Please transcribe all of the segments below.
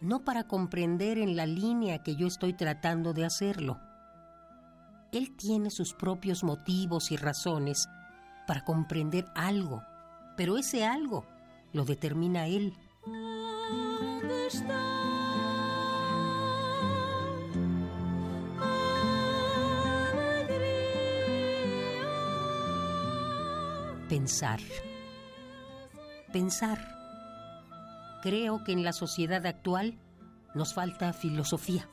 no para comprender en la línea que yo estoy tratando de hacerlo. Él tiene sus propios motivos y razones para comprender algo, pero ese algo lo determina él. Pensar. Pensar. Creo que en la sociedad actual nos falta filosofía.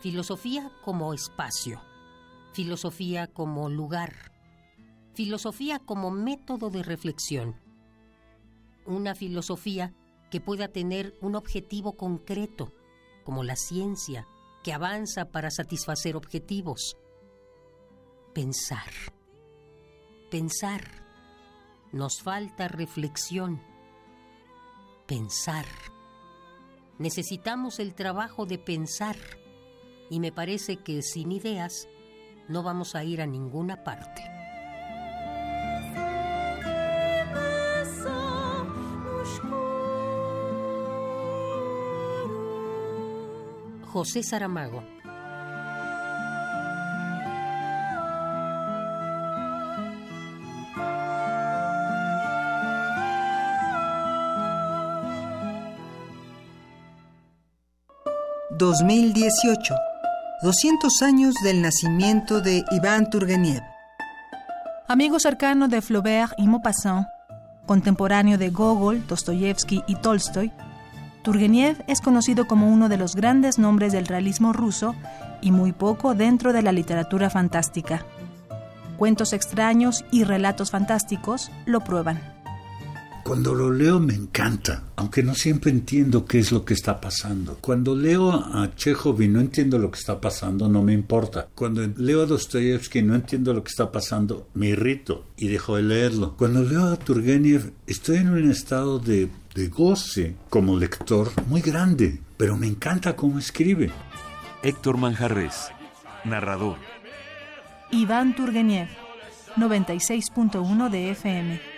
Filosofía como espacio, filosofía como lugar, filosofía como método de reflexión. Una filosofía que pueda tener un objetivo concreto, como la ciencia, que avanza para satisfacer objetivos. Pensar. Pensar. Nos falta reflexión pensar. Necesitamos el trabajo de pensar y me parece que sin ideas no vamos a ir a ninguna parte. José Saramago 2018. 200 años del nacimiento de Iván Turgeniev. Amigo cercano de Flaubert y Maupassant, contemporáneo de Gogol, Dostoyevsky y Tolstoy, Turgeniev es conocido como uno de los grandes nombres del realismo ruso y muy poco dentro de la literatura fantástica. Cuentos extraños y relatos fantásticos lo prueban. Cuando lo leo me encanta, aunque no siempre entiendo qué es lo que está pasando. Cuando leo a Chekhov y no entiendo lo que está pasando, no me importa. Cuando leo a Dostoyevsky y no entiendo lo que está pasando, me irrito y dejo de leerlo. Cuando leo a Turgenev, estoy en un estado de, de goce como lector muy grande, pero me encanta cómo escribe. Héctor Manjarres, narrador. Iván Turgeniev, 96.1 de FM.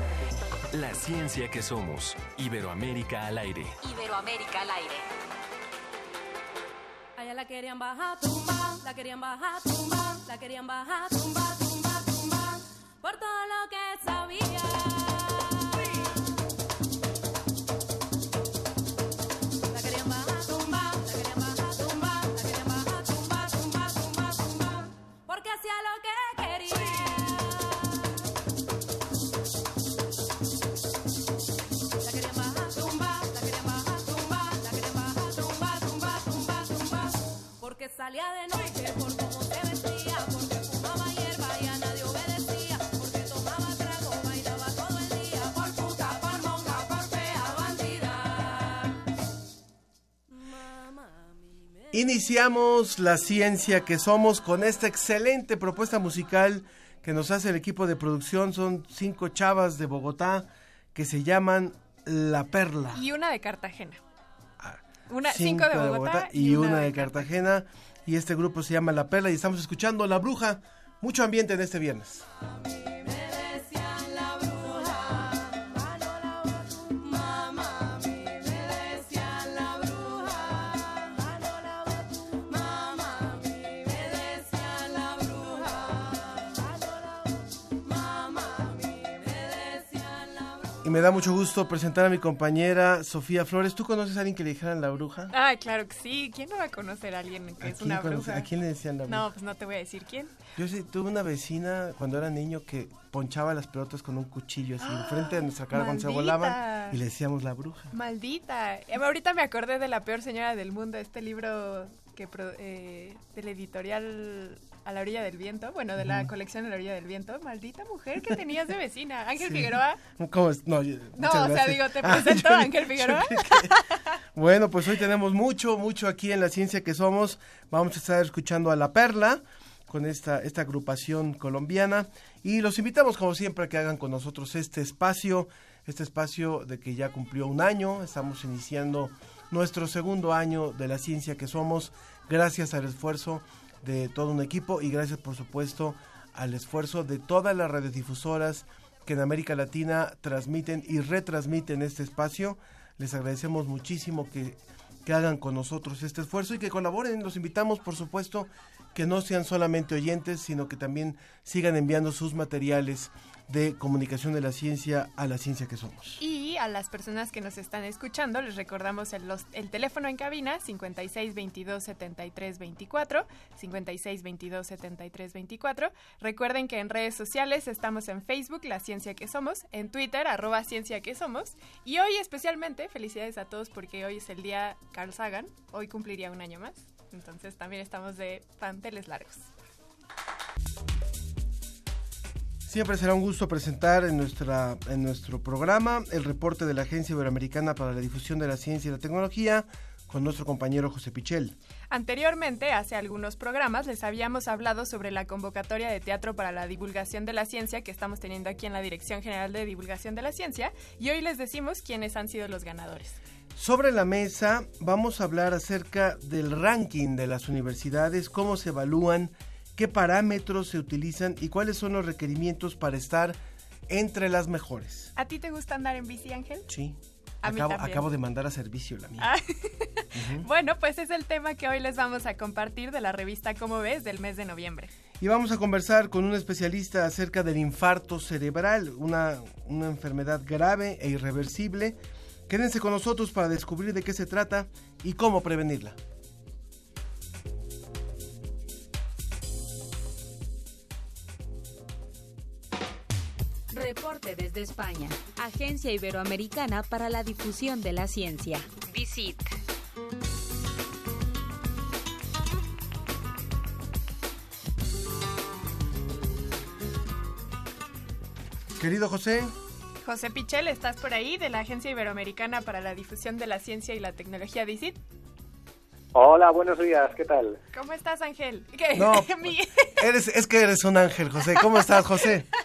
la ciencia que somos. Iberoamérica al aire. Iberoamérica al aire. Allá la querían bajar, tumba, la querían bajar, tumba, la querían bajar, tumba, tumba, tumba, por todo lo que sabía. Iniciamos la ciencia que somos con esta excelente propuesta musical que nos hace el equipo de producción. Son cinco chavas de Bogotá que se llaman La Perla. Y una de Cartagena. Ah, una, cinco, de Bogotá, y, una, de Cartagena y este grupo se llama La Perla y estamos escuchando La Bruja. Mucho ambiente en este viernes. Me da mucho gusto presentar a mi compañera Sofía Flores. ¿Tú conoces a alguien que le dijeran la bruja? Ay, claro que sí. ¿Quién no va a conocer a alguien que es una bruja? ¿A quién le decían la bruja? No, pues no te voy a decir quién. Yo sí, tuve una vecina cuando era niño que ponchaba las pelotas con un cuchillo así enfrente de nuestra cara cuando se volaban y le decíamos la bruja. Maldita. Eh, ahorita me acordé de La peor señora del mundo, este libro que eh, del editorial a la orilla del viento, bueno, de la colección a la orilla del viento. Maldita mujer que tenías de vecina. Ángel Sí. Figueroa. ¿Cómo es? No, yo- No, muchas o sea, digo, te Ah, presento yo- Ángel Figueroa. que- Bueno, pues hoy tenemos mucho, mucho aquí en La Ciencia que Somos. Vamos a estar escuchando a La Perla con esta, esta agrupación colombiana y los invitamos como siempre a que hagan con nosotros este espacio, este espacio de que ya cumplió un año, estamos iniciando nuestro segundo año de La Ciencia que Somos, gracias al esfuerzo de todo un equipo y gracias por supuesto al esfuerzo de todas las radiodifusoras que en América Latina transmiten y retransmiten este espacio. Les agradecemos muchísimo que, que hagan con nosotros este esfuerzo y que colaboren. Los invitamos, por supuesto, que no sean solamente oyentes, sino que también sigan enviando sus materiales de comunicación de la ciencia a la ciencia que somos. Y a las personas que nos están escuchando, les recordamos el, el teléfono en cabina 56 22 73 24, 56 22 73 24. Recuerden que en redes sociales estamos en Facebook, La Ciencia que Somos, en Twitter, arroba Ciencia que Somos. Y hoy especialmente, felicidades a todos porque hoy es el día Carl Sagan, hoy cumpliría un año más. Entonces también estamos de panteles largos. Siempre será un gusto presentar en, nuestra, en nuestro programa el reporte de la Agencia Iberoamericana para la Difusión de la Ciencia y la Tecnología con nuestro compañero José Pichel. Anteriormente, hace algunos programas, les habíamos hablado sobre la convocatoria de teatro para la divulgación de la ciencia que estamos teniendo aquí en la Dirección General de Divulgación de la Ciencia y hoy les decimos quiénes han sido los ganadores. Sobre la mesa vamos a hablar acerca del ranking de las universidades, cómo se evalúan, qué parámetros se utilizan y cuáles son los requerimientos para estar entre las mejores. ¿A ti te gusta andar en bici, Ángel? Sí. A acabo de mandar a servicio la mía. Ah. Bueno, pues es el tema que hoy les vamos a compartir de la revista Cómo ves del mes de noviembre. Y vamos a conversar con un especialista acerca del infarto cerebral, una, una enfermedad grave e irreversible. Quédense con nosotros para descubrir de qué se trata y cómo prevenirla. Reporte desde España. Agencia Iberoamericana para la Difusión de la Ciencia. Visit. Querido José, José Pichel, ¿estás por ahí de la Agencia Iberoamericana para la Difusión de la Ciencia y la Tecnología DICIT? Hola, buenos días, ¿qué tal? ¿Cómo estás, Ángel? ¿Qué? No, eres, es que eres un ángel, José. ¿Cómo estás, José?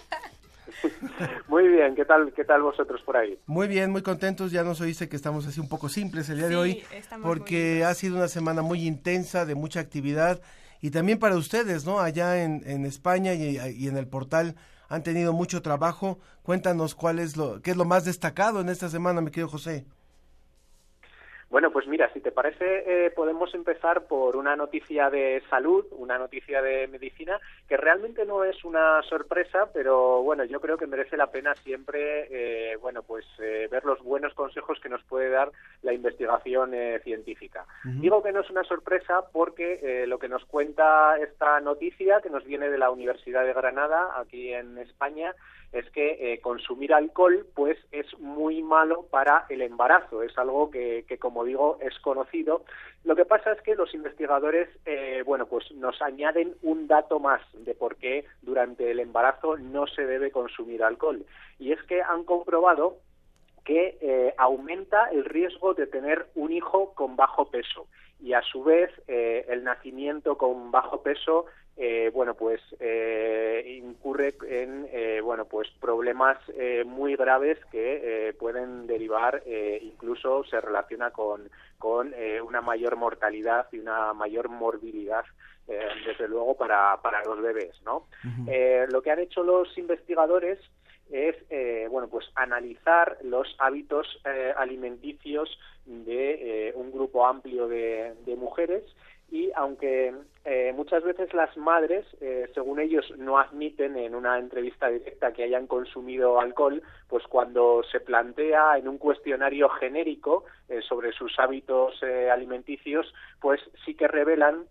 Muy bien, ¿qué tal, qué tal vosotros por ahí? Muy bien, muy contentos. Ya nos oíste que estamos así un poco simples el día de hoy, porque ha sido una semana muy intensa, de mucha actividad, y también para ustedes, ¿no? Allá en, en España y, y en el portal han tenido mucho trabajo. Cuéntanos cuál es lo, qué es lo más destacado en esta semana, mi querido José. Bueno, pues mira, si te parece, eh, podemos empezar por una noticia de salud, una noticia de medicina, que realmente no es una sorpresa, pero bueno, yo creo que merece la pena siempre, eh, bueno, pues eh, ver los buenos consejos que nos puede dar la investigación eh, científica. Digo que no es una sorpresa porque eh, lo que nos cuenta esta noticia, que nos viene de la Universidad de Granada, aquí en España, es que eh, consumir alcohol pues es muy malo para el embarazo. Es algo que, que, como digo es conocido. Lo que pasa es que los investigadores eh, bueno pues nos añaden un dato más de por qué durante el embarazo no se debe consumir alcohol. Y es que han comprobado que eh, aumenta el riesgo de tener un hijo con bajo peso. Y a su vez eh, el nacimiento con bajo peso eh, bueno pues eh, incurre en eh, bueno pues problemas eh, muy graves que eh, pueden derivar eh, incluso se relaciona con con una mayor mortalidad y una mayor morbilidad desde luego para para los bebés no Eh, lo que han hecho los investigadores es eh, bueno pues analizar los hábitos eh, alimenticios de eh, un grupo amplio de, de mujeres y aunque eh, muchas veces las madres, eh, según ellos, no admiten en una entrevista directa que hayan consumido alcohol, pues cuando se plantea en un cuestionario genérico eh, sobre sus hábitos eh, alimenticios, pues sí que revelan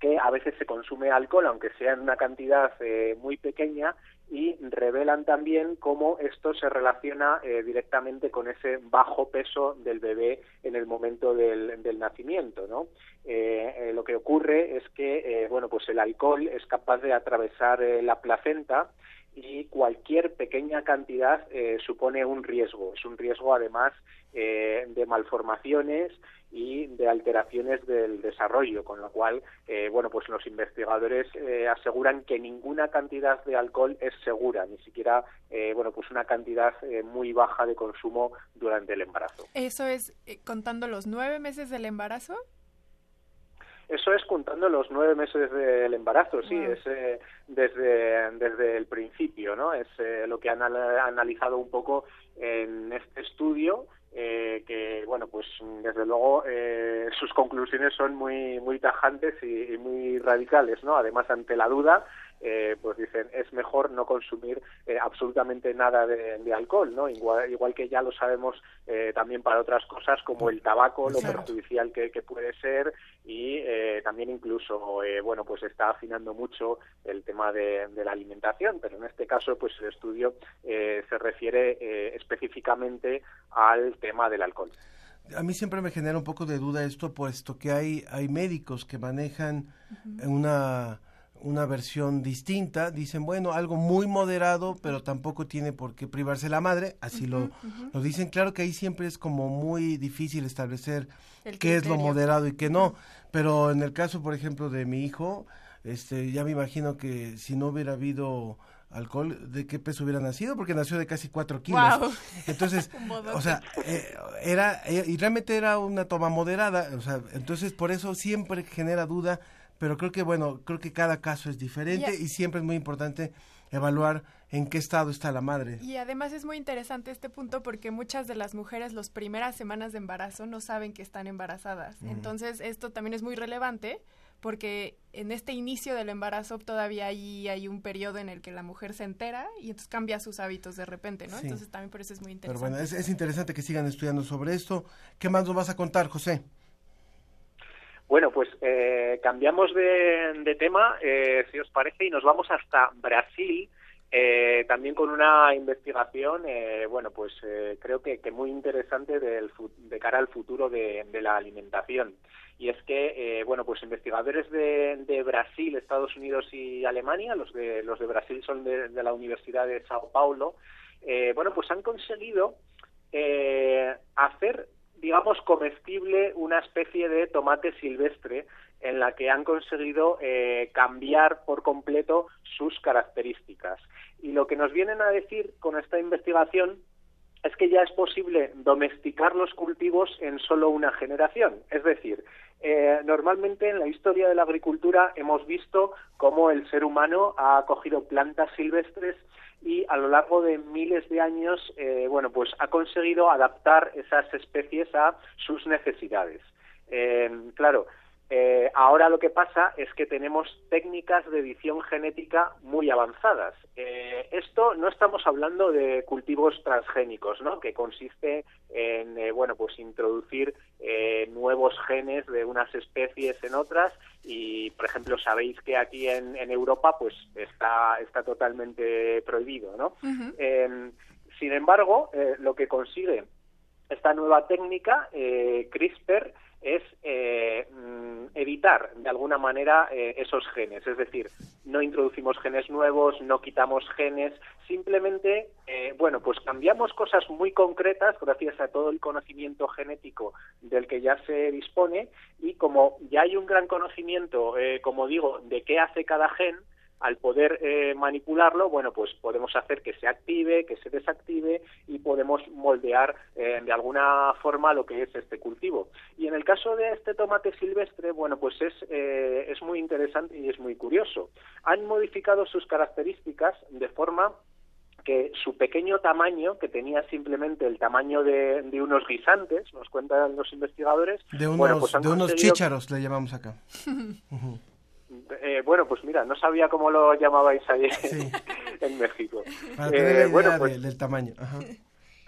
que a veces se consume alcohol, aunque sea en una cantidad eh, muy pequeña, y revelan también cómo esto se relaciona eh, directamente con ese bajo peso del bebé en el momento del, del nacimiento, ¿no? Eh, eh, lo que ocurre es que, eh, bueno, pues el alcohol es capaz de atravesar eh, la placenta y cualquier pequeña cantidad supone un riesgo. Es un riesgo además de malformaciones y de alteraciones del desarrollo, con lo cual, eh, bueno, pues los investigadores eh, aseguran que ninguna cantidad de alcohol es segura, ni siquiera, eh, bueno, pues una cantidad eh, muy baja de consumo durante el embarazo. ¿Eso es eh, contando los nueve meses del embarazo? Eso es contando los nueve meses del embarazo, sí, es eh, desde, desde el principio, ¿no? Es eh, lo que han anal- analizado un poco en este estudio, eh, que, bueno, pues desde luego eh, sus conclusiones son muy, muy tajantes y, y muy radicales, ¿no? Además, ante la duda, eh, pues dicen, es mejor no consumir eh, absolutamente nada de, de alcohol, ¿no? Igual, igual que ya lo sabemos eh, también para otras cosas como el tabaco, lo Exacto. perjudicial que, que puede ser y eh, también incluso, eh, bueno, pues está afinando mucho el tema de, de la alimentación, pero en este caso, pues el estudio eh, se refiere eh, específicamente al tema del alcohol. A mí siempre me genera un poco de duda esto, puesto que hay, hay médicos que manejan una, una versión distinta. Dicen, bueno, algo muy moderado, pero tampoco tiene por qué privarse la madre. Así lo, lo dicen. Claro que ahí siempre es como muy difícil establecer qué es lo moderado y qué no. Pero en el caso, por ejemplo, de mi hijo, este, ya me imagino que si no hubiera habido alcohol, ¿de qué peso hubiera nacido? Porque nació de casi cuatro kilos. Guau. Entonces, o sea, eh, era, eh, y realmente era una toma moderada, o sea, entonces por eso siempre genera duda, pero creo que, bueno, creo que cada caso es diferente y siempre es muy importante evaluar en qué estado está la madre. Y además es muy interesante este punto porque muchas de las mujeres las primeras semanas de embarazo no saben que están embarazadas. Entonces esto también es muy relevante porque en este inicio del embarazo todavía hay, hay un periodo en el que la mujer se entera y entonces cambia sus hábitos de repente, ¿no? Sí. Entonces también por eso es muy Pero interesante. bueno, es, es interesante que sigan estudiando sobre esto. ¿Qué más nos vas a contar, José? Bueno, pues eh, cambiamos de, tema, eh, si os parece, y nos vamos hasta Brasil, eh, también con una investigación, eh, bueno, pues eh, creo que, muy interesante del, de cara al futuro de, la alimentación. Y es que, eh, bueno, pues investigadores de, de Brasil, Estados Unidos y Alemania, los de, los de Brasil son de, de la Universidad de Sao Paulo, bueno, pues han conseguido hacer, digamos, comestible una especie de tomate silvestre en la que han conseguido eh, cambiar por completo sus características. Y lo que nos vienen a decir con esta investigación es que ya es posible domesticar los cultivos en solo una generación. Es decir, eh, normalmente en la historia de la agricultura hemos visto cómo el ser humano ha cogido plantas silvestres y a lo largo de miles de años, eh, bueno, pues ha conseguido adaptar esas especies a sus necesidades. Eh, claro, eh, ahora lo que pasa es que tenemos técnicas de edición genética muy avanzadas. Eh, esto no estamos hablando de cultivos transgénicos, ¿no? Que consiste en, eh, bueno, pues introducir eh, nuevos genes de unas especies en otras y, por ejemplo, sabéis que aquí en, en Europa, pues está está totalmente prohibido, ¿no? Sin embargo, eh, lo que consigue esta nueva técnica, eh, CRISPR, es eh, mm, evitar de alguna manera eh, esos genes. Es decir, no introducimos genes nuevos, no quitamos genes, simplemente, eh, bueno, pues cambiamos cosas muy concretas gracias a todo el conocimiento genético del que ya se dispone y como ya hay un gran conocimiento, eh, como digo, de qué hace cada gen, al poder eh, manipularlo, bueno, pues podemos hacer que se active, que se desactive y podemos moldear eh, de alguna forma lo que es este cultivo. Y en el caso de este tomate silvestre, bueno, pues es, eh, es muy interesante y es muy curioso. Han modificado sus características de forma que su pequeño tamaño, que tenía simplemente el tamaño de, de unos guisantes, nos cuentan los investigadores, De unos, bueno, pues de unos conseguido- chícharos le llamamos acá. eh, bueno, pues mira, no sabía cómo lo llamabais ahí en México. Para Eh, tener la idea bueno, pues de- del tamaño. Ajá.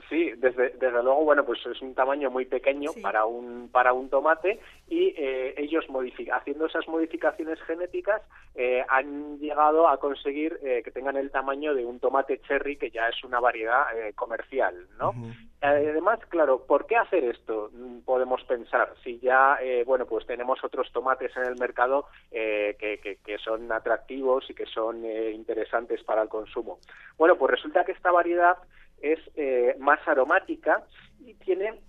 Sí, desde, desde luego, bueno, pues es un tamaño muy pequeño para un para un tomate y eh, ellos modific- haciendo esas modificaciones genéticas eh, han llegado a conseguir eh, que tengan el tamaño de un tomate cherry que ya es una variedad eh, comercial, ¿no? Además, claro, ¿por qué hacer esto? Mm, Podemos pensar, si ya, eh, bueno, pues tenemos otros tomates en el mercado eh, que, que- que son atractivos y que son eh, interesantes para el consumo. Bueno, pues resulta que esta variedad es eh, más aromática y tiene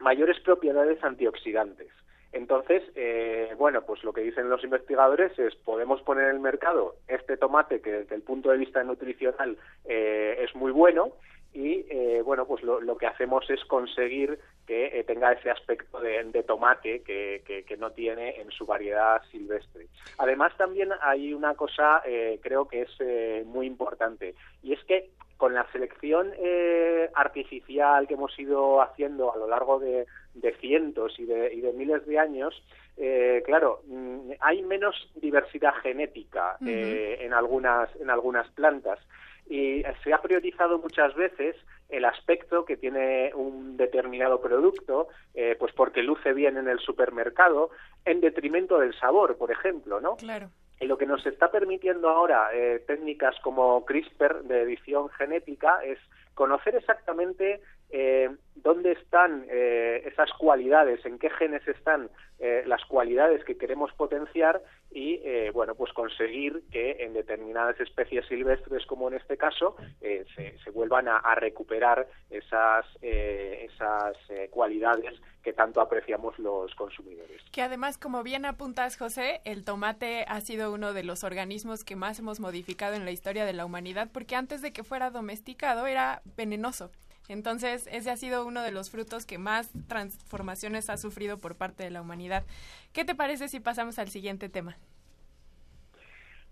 mayores propiedades antioxidantes. Entonces, eh, bueno, pues lo que dicen los investigadores es podemos poner en el mercado este tomate que desde el punto de vista nutricional eh, es muy bueno y eh, bueno, pues lo, que hacemos es conseguir que eh, tenga ese aspecto de, de tomate que, que- que no tiene en su variedad silvestre. Además, también hay una cosa, creo que es muy importante, y es que con la selección eh, artificial que hemos ido haciendo a lo largo de, de cientos y de, y de miles de años, eh, claro, mm, hay menos diversidad genética eh, en algunas en algunas plantas y se ha priorizado muchas veces el aspecto que tiene un determinado producto, eh, pues porque luce bien en el supermercado, en detrimento del sabor, por ejemplo, ¿no? Claro. Lo que nos está permitiendo ahora eh, técnicas como CRISPR de edición genética es conocer exactamente eh, dónde están eh, esas cualidades, en qué genes están eh, las cualidades que queremos potenciar y, eh, bueno, pues conseguir que en determinadas especies silvestres, como en este caso, eh, se, vuelvan a, a recuperar esas, esas cualidades que tanto apreciamos los consumidores. Que además, como bien apuntas, José, el tomate ha sido uno de los organismos que más hemos modificado en la historia de la humanidad, porque antes de que fuera domesticado era venenoso. Entonces, ese ha sido uno de los frutos que más transformaciones ha sufrido por parte de la humanidad. ¿Qué te parece si pasamos al siguiente tema?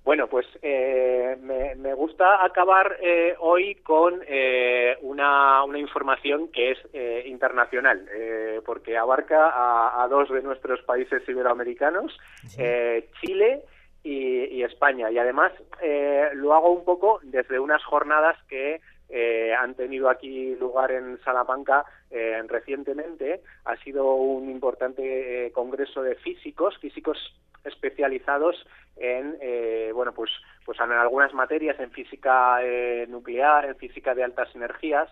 Bueno, pues eh, me, me gusta acabar eh, hoy con eh, una, una información que es eh, internacional, eh, porque abarca a, a dos de nuestros países iberoamericanos, eh, Chile y, y España. Y además eh, lo hago un poco desde unas jornadas que eh, han tenido aquí lugar en Salamanca eh, recientemente. Ha sido un importante eh, congreso de físicos, físicos especializados en eh, bueno pues pues en algunas materias en física eh, nuclear en física de altas energías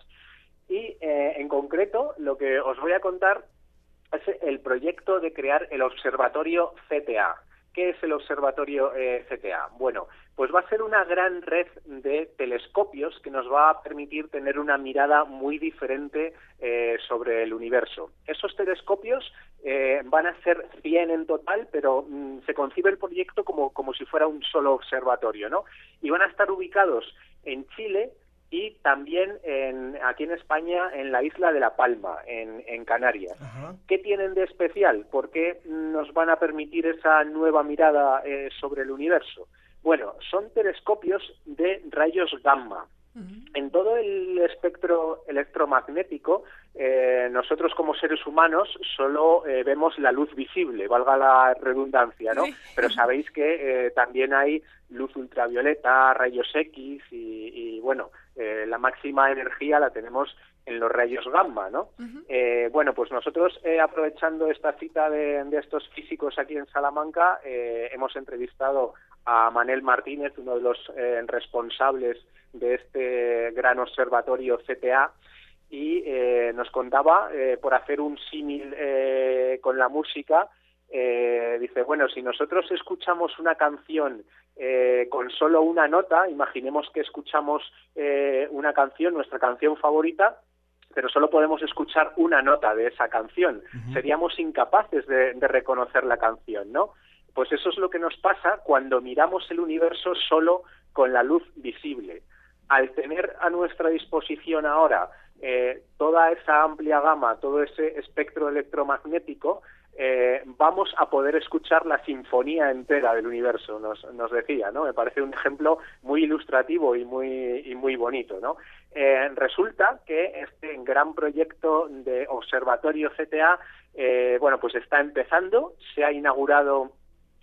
y en concreto lo que os voy a contar es el proyecto de crear el observatorio CTA ¿Qué es el observatorio eh, CTA? Bueno, pues va a ser una gran red de telescopios que nos va a permitir tener una mirada muy diferente eh, sobre el universo. Esos telescopios eh, van a ser 100 en total, pero mm, se concibe el proyecto como, como si fuera un solo observatorio, ¿no? Y van a estar ubicados en Chile, y también en, aquí en España en la isla de La Palma, en, en Canarias. ¿Qué tienen de especial? ¿Por qué nos van a permitir esa nueva mirada eh, sobre el universo? Bueno, son telescopios de rayos gamma. En todo el espectro electromagnético, eh, nosotros como seres humanos solo eh, vemos la luz visible, valga la redundancia, ¿no? Pero sabéis que eh, también hay luz ultravioleta, rayos X y, y bueno, eh, la máxima energía la tenemos en los rayos gamma, ¿no? Eh, bueno, pues nosotros, eh, aprovechando esta cita de, de estos físicos aquí en Salamanca, eh, hemos entrevistado a Manel Martínez, uno de los eh, responsables de este gran observatorio CTA, y eh, nos contaba, eh, por hacer un símil eh, con la música, eh, dice, bueno, si nosotros escuchamos una canción eh, con solo una nota, imaginemos que escuchamos eh, una canción, nuestra canción favorita, pero solo podemos escuchar una nota de esa canción. Seríamos incapaces de, de reconocer la canción, ¿no? Pues eso es lo que nos pasa cuando miramos el universo solo con la luz visible. Al tener a nuestra disposición ahora eh, toda esa amplia gama, todo ese espectro electromagnético, eh, vamos a poder escuchar la sinfonía entera del universo, nos, nos decía, ¿no? Me parece un ejemplo muy ilustrativo y muy, y muy bonito, ¿no? Eh, resulta que este gran proyecto de observatorio CTA, eh, bueno, pues está empezando, se ha inaugurado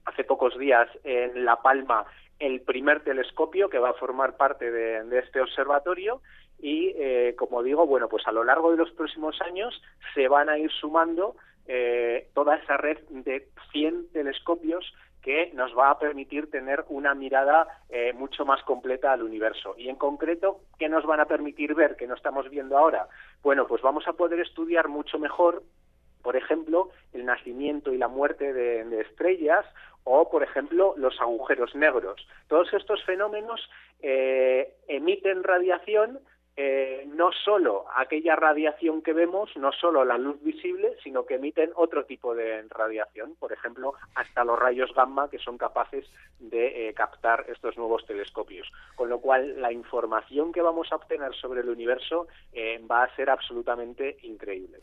hace pocos días en La Palma el primer telescopio que va a formar parte de, este observatorio y, eh, como digo, bueno, pues a lo largo de los próximos años se van a ir sumando eh, toda esa red de 100 telescopios que nos va a permitir tener una mirada eh, mucho más completa al universo. Y en concreto, ¿qué nos van a permitir ver que no estamos viendo ahora? Bueno, pues vamos a poder estudiar mucho mejor por ejemplo, el nacimiento y la muerte de, estrellas o, por ejemplo, los agujeros negros. Todos estos fenómenos eh, emiten radiación, eh, no solo aquella radiación que vemos, no solo la luz visible, sino que emiten otro tipo de radiación, por ejemplo, hasta los rayos gamma que son capaces de eh, captar estos nuevos telescopios. Con lo cual, la información que vamos a obtener sobre el universo eh, va a ser absolutamente increíble.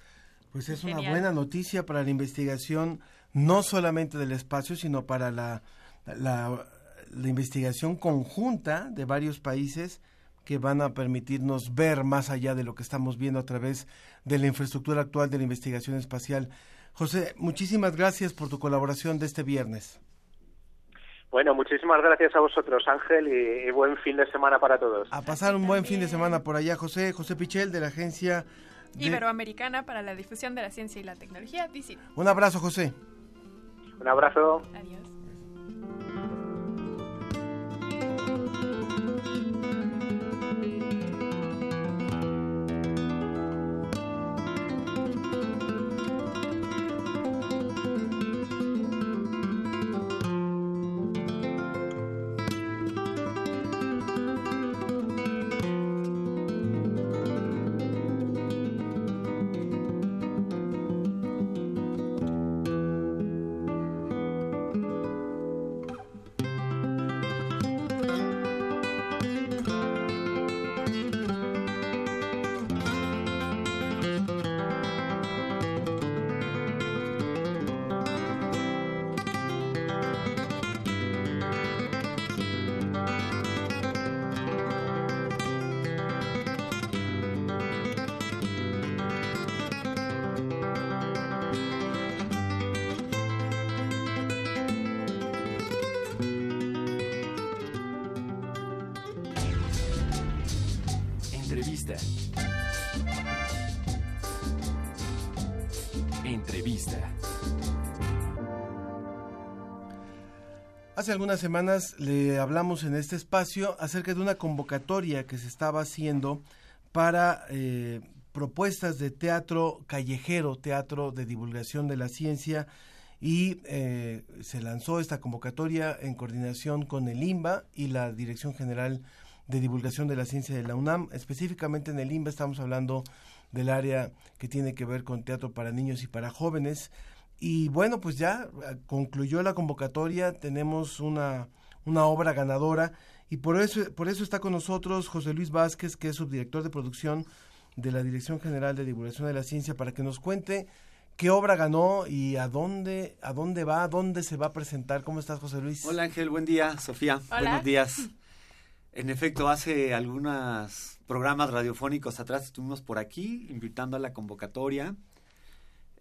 Pues es una buena noticia para la investigación, no solamente del espacio, sino para la, la, la, investigación conjunta de varios países que van a permitirnos ver más allá de lo que estamos viendo a través de la infraestructura actual de la investigación espacial. José, muchísimas gracias por tu colaboración de este viernes. Bueno, muchísimas gracias a vosotros, Ángel, y, y, buen fin de semana para todos. A pasar un buen fin de semana por allá, José. José Pichel, de la agencia de... Iberoamericana para la difusión de la ciencia y la tecnología, DICIT. Un abrazo, José. Un abrazo. Adiós. Algunas semanas le hablamos en este espacio acerca de una convocatoria que se estaba haciendo para eh, propuestas de teatro callejero, teatro de divulgación de la ciencia y eh, se lanzó esta convocatoria en coordinación con el IMBA y la Dirección General de Divulgación de la Ciencia de la UNAM. Específicamente en el IMBA estamos hablando del área que tiene que ver con teatro para niños y para jóvenes. Y bueno, pues ya concluyó la convocatoria, tenemos una, una obra ganadora y por eso, por eso está con nosotros José Luis Vázquez, que es subdirector de producción de la Dirección General de Divulgación de la Ciencia, para que nos cuente qué obra ganó y a dónde, a dónde va, a dónde se va a presentar. ¿Cómo estás, José Luis? Hola Ángel, buen día, Sofía. Hola. Buenos días. En efecto, hace algunos programas radiofónicos atrás estuvimos por aquí invitando a la convocatoria.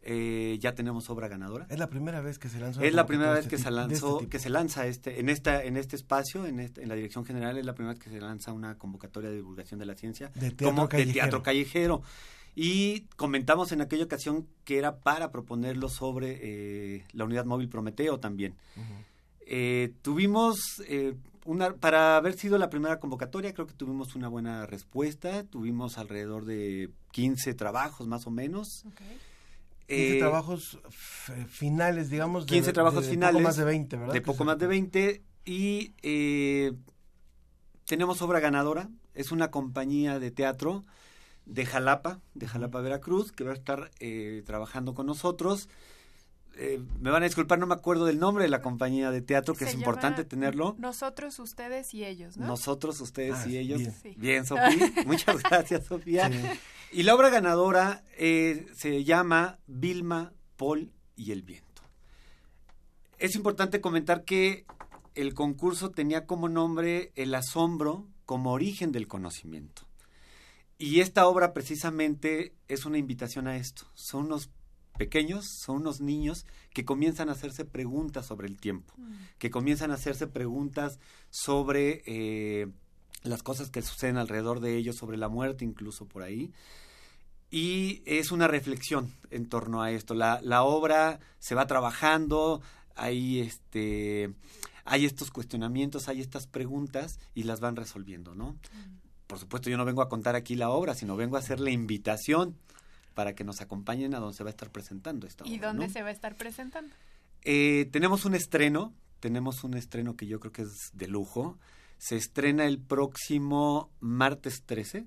Eh, ya tenemos obra ganadora. Es la primera vez que se lanzó. Es la primera vez este que se lanzó, este que se lanza este, en esta, en este espacio, en, este, en la dirección general es la primera vez que se lanza una convocatoria de divulgación de la ciencia de teatro, como callejero. de teatro callejero. Y comentamos en aquella ocasión que era para proponerlo sobre eh, la unidad móvil Prometeo también. Uh -huh. eh, tuvimos eh, una, para haber sido la primera convocatoria, creo que tuvimos una buena respuesta. Tuvimos alrededor de 15 trabajos más o menos. Okay. 15 eh, trabajos finales, digamos. 15 de, trabajos de, de finales. poco más de 20, ¿verdad? De poco más de 20. Y eh, tenemos obra ganadora. Es una compañía de teatro de Jalapa, de Jalapa, Veracruz, que va a estar eh, trabajando con nosotros. Eh, me van a disculpar, no me acuerdo del nombre de la compañía de teatro, que Se es importante tenerlo. Nosotros, ustedes y ellos, ¿no? Nosotros, ustedes Ah, y ellos. bien. Bien, bien Sofía. Muchas gracias, Sofía. Sí. Y la obra ganadora eh, se llama Vilma, Paul y el viento. Es importante comentar que el concurso tenía como nombre el asombro como origen del conocimiento. Y esta obra precisamente es una invitación a esto. Son unos pequeños, son unos niños que comienzan a hacerse preguntas sobre el tiempo, Mm. que comienzan a hacerse preguntas sobre eh, las cosas que suceden alrededor de ellos, sobre la muerte incluso por ahí. Y es una reflexión en torno a esto. La, la obra se va trabajando, hay, este, hay estos cuestionamientos, hay estas preguntas y las van resolviendo, ¿no? Por supuesto, yo no vengo a contar aquí la obra, sino vengo a hacer la invitación para que nos acompañen a donde se va a estar presentando esta ¿Y obra. dónde ¿no? se va a estar presentando? Eh, tenemos un estreno, tenemos un estreno que yo creo que es de lujo. Se estrena el próximo martes 13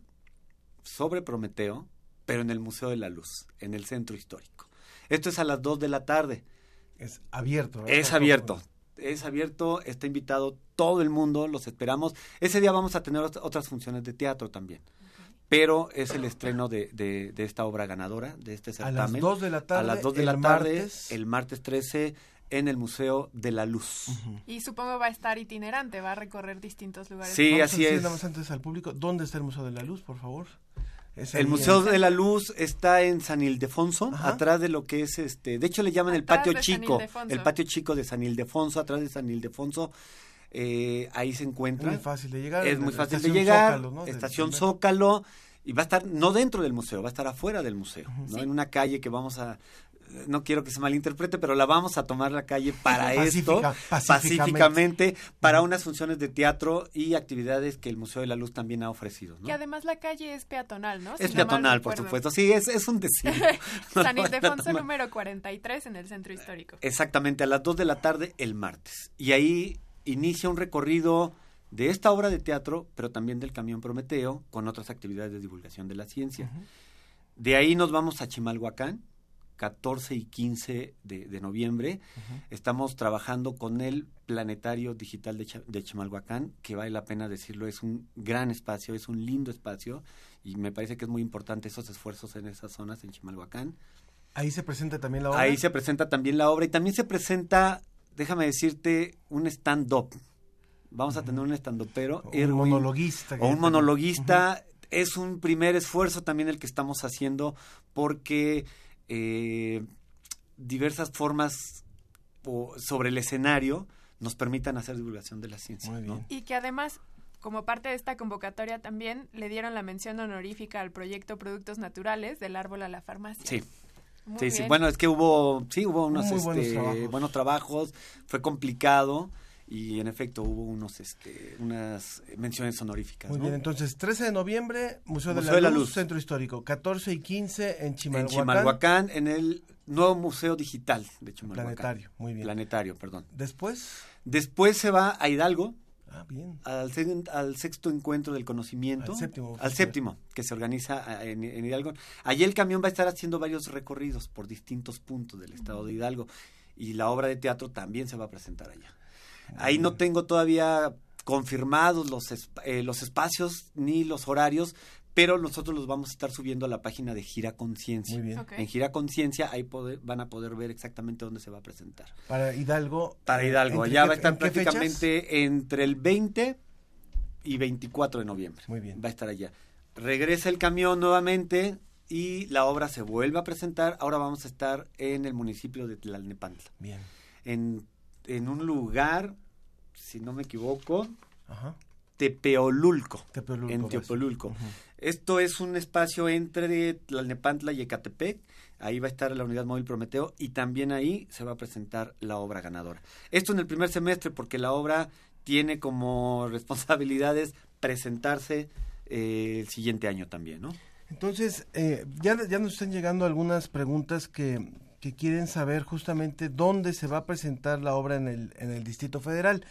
sobre Prometeo, pero en el Museo de la Luz, en el centro histórico. Esto es a las 2 de la tarde. Es abierto. ¿verdad? Es abierto. Es abierto, está invitado todo el mundo, los esperamos. Ese día vamos a tener ot- otras funciones de teatro también. Pero es el estreno de, de- de esta obra ganadora, de este A las certamen. 2 de la tarde, A las 2 de la tarde, martes. el martes 13, en el Museo de la Luz. Y supongo va a estar itinerante, va a recorrer distintos lugares. Sí, Vamos a así decir es. nada más antes al público, ¿dónde está el Museo de la Luz, por favor? El Museo de la Luz está en San Ildefonso, Ajá. atrás de lo que es este, de hecho le llaman el patio de San chico, Ildefonso. el patio chico de San Ildefonso, atrás de San Ildefonso, eh, ahí se encuentra. Muy fácil de llegar. Es muy fácil de estación llegar, Zócalo, ¿no? Estación Zócalo, y va a estar no dentro del museo, va a estar afuera del museo, ¿no? En una calle que vamos a no quiero que se malinterprete, pero la vamos a tomar la calle para esto, Pacífica- pacíficamente, para unas funciones de teatro y actividades que el Museo de la Luz también ha ofrecido. ¿no? Que además la calle es peatonal, ¿no? Es Si no mal peatonal, por supuesto. Sí, es, es un decir. San Ildefonso número 43 en el centro histórico. Exactamente, a las 2 de la tarde el martes. Y ahí inicia un recorrido de esta obra de teatro, pero también del Camión Prometeo, con otras actividades de divulgación de la ciencia. De ahí nos vamos a Chimalhuacán, 14 y 15 de, de noviembre. Estamos trabajando con el Planetario Digital de, Chimalhuacán, que vale la pena decirlo, es un gran espacio, es un lindo espacio, y me parece que es muy importante esos esfuerzos en esas zonas, en Chimalhuacán. Ahí se presenta también la obra. Ahí se presenta también la obra y también se presenta, déjame decirte, un stand-up. Vamos a tener un stand-upero. Un Erwin, monologuista O un monologuista. Es un primer esfuerzo también el que estamos haciendo porque eh, diversas formas o- sobre el escenario nos permitan hacer divulgación de la ciencia. ¿no? Y que además, como parte de esta convocatoria también, le dieron la mención honorífica al proyecto Productos Naturales del árbol a la farmacia. Sí. Muy sí, sí. Bueno, es que hubo, sí, hubo unos Muy buenos este, trabajos. buenos trabajos, fue complicado y en efecto hubo unos, este, unas menciones honoríficas. Muy ¿no? bien, entonces 13 de noviembre, Museo, Museo de, la de la Luz, Luz. Centro Histórico. 14 y 15 en en Chimalhuacán. Chimalhuacán, en el nuevo Museo Digital de Chimalhuacán. Planetario, muy bien. Planetario, perdón. Después, Después se va a Hidalgo, ah, bien. al, se- al sexto encuentro del conocimiento. Al séptimo Al séptimo, que se organiza en, en Hidalgo. Allí el camión va a estar haciendo varios recorridos por distintos puntos del estado de Hidalgo. Y la obra de teatro también se va a presentar allá. Ahí no tengo todavía confirmados los, eh, los espacios ni los horarios, pero nosotros los vamos a estar subiendo a la página de Gira Conciencia. Muy bien. En Gira Conciencia ahí poder- van a poder ver exactamente dónde se va a presentar. Para Hidalgo. Para Hidalgo, ¿entre allá va a estar en qué fechas? prácticamente entre el 20 y 24 de noviembre. Muy bien. Va a estar allá. Regresa el camión nuevamente y la obra se vuelve a presentar. Ahora vamos a estar en el municipio de Tlalnepantla. Bien. En, en un lugar, si no me equivoco, Ajá. Tepeolulco. Tepeolulco en ser. Tepeolulco. Esto es un espacio entre Tlalnepantla y Ecatepec. Ahí va a estar la unidad móvil Prometeo y también ahí se va a presentar la obra ganadora. Esto en el primer semestre porque la obra tiene como responsabilidades presentarse eh, el siguiente año también, ¿no? Entonces, eh, ya, ya nos están llegando algunas preguntas que, que quieren saber justamente dónde se va a presentar la obra en el, en el Distrito Federal.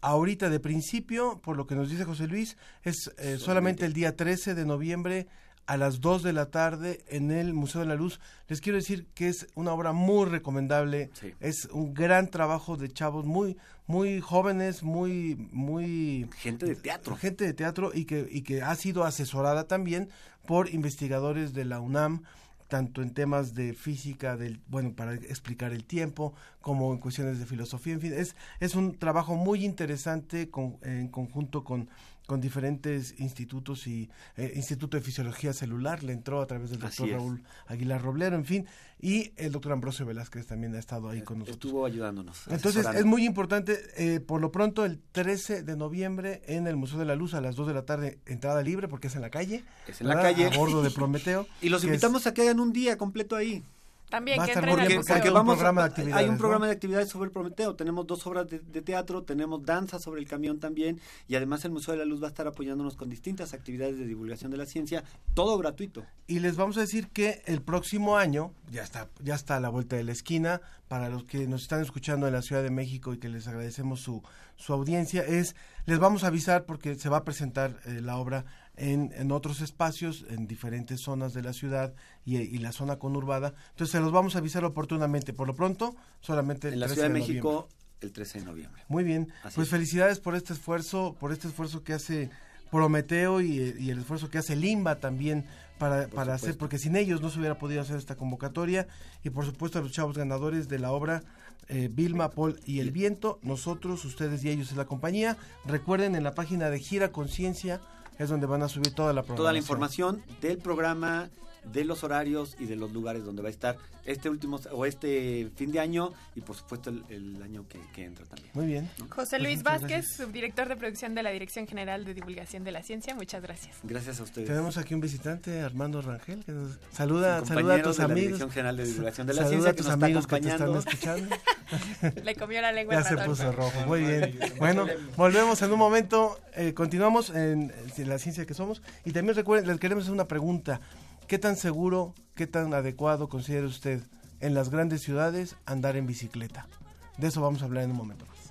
Ahorita, de principio, por lo que nos dice José Luis, es eh, solamente el día 13 de noviembre a las 2 de la tarde en el Museo de la Luz. Les quiero decir que es una obra muy recomendable. Sí. Es un gran trabajo de chavos muy muy jóvenes, muy muy Gente de teatro. gente de teatro y que y que ha sido asesorada también por investigadores de la UNAM tanto en temas de física del bueno para explicar el tiempo como en cuestiones de filosofía en fin es es un trabajo muy interesante con- en conjunto con con diferentes institutos y eh, Instituto de Fisiología Celular, le entró a través del doctor. Raúl Aguilar Roblero, en fin, y el doctor Ambrosio Velázquez también ha estado ahí con nosotros. Estuvo ayudándonos. Entonces es muy importante, eh, por lo pronto el 13 de noviembre en el Museo de la Luz a las 2 de la tarde, entrada libre porque es en la calle. Es en la calle. A bordo de Prometeo. Y los es- invitamos a que hagan un día completo ahí. También Va a que estar porque hay un programa de actividades, Hay un ¿no? programa de actividades sobre Prometeo. Tenemos dos obras de, de teatro, tenemos danza sobre el camión también. Y además el Museo de la Luz va a estar apoyándonos con distintas actividades de divulgación de la ciencia. Todo gratuito. Y les vamos a decir que el próximo año, ya está, ya está a la vuelta de la esquina, para los que nos están escuchando en la Ciudad de México y que les agradecemos su, su audiencia, es, les vamos a avisar porque se va a presentar eh, la obra en, en otros espacios, en diferentes zonas de la ciudad y, y la zona conurbada. Entonces se los vamos a avisar oportunamente. Por lo pronto, solamente el En la 13 Ciudad de. México, el 13 de noviembre. Muy bien, Así pues es. felicidades por este esfuerzo, por este esfuerzo que hace Prometeo y, y el esfuerzo que hace Limba también para, para hacer, porque sin ellos no se hubiera podido hacer esta convocatoria y por supuesto a los chavos ganadores de la obra eh, Vilma, Paul y El Viento, nosotros, ustedes y ellos es la compañía. Recuerden en la página de Gira Conciencia es donde van a subir toda la programación. Toda la información del programa, de los horarios y de los lugares donde va a estar este último o este fin de año y por supuesto el, el año que, que entra también. Muy bien. José Pues Luis Vázquez, gracias. subdirector de producción de la Dirección General de Divulgación de la Ciencia, muchas gracias. Gracias a ustedes. Tenemos aquí un visitante, Armando Rangel, que nos saluda, saluda a tus de la amigos. Dirección General de Divulgación de la Saluda Ciencia a que tus está amigos que te están escuchando. Le comió la lengua Ya se puso rojo, muy bien. Bueno, volvemos en un momento, eh, continuamos en, en la ciencia que somos y también recuerden, les queremos hacer una pregunta. ¿Qué tan seguro, qué tan adecuado considera usted en las grandes ciudades andar en bicicleta? De eso vamos a hablar en un momento más.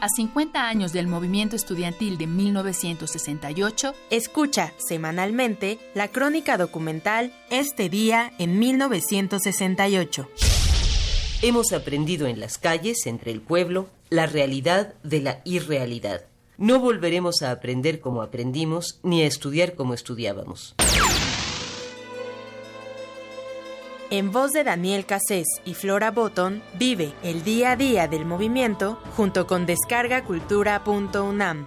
A 50 años del movimiento estudiantil de 1968, Escucha semanalmente la crónica documental Este día en 1968. Hemos aprendido en las calles, entre el pueblo, la realidad de la irrealidad. No volveremos a aprender como aprendimos, ni a estudiar como estudiábamos. En voz de Daniel Cassés y Flora Botton, vive el día a día del movimiento junto con descargacultura.unam.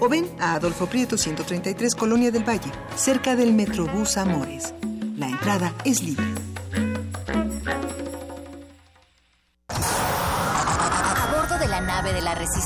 o ven a Adolfo Prieto 133 Colonia del Valle, cerca del Metrobús Amores. La entrada es libre.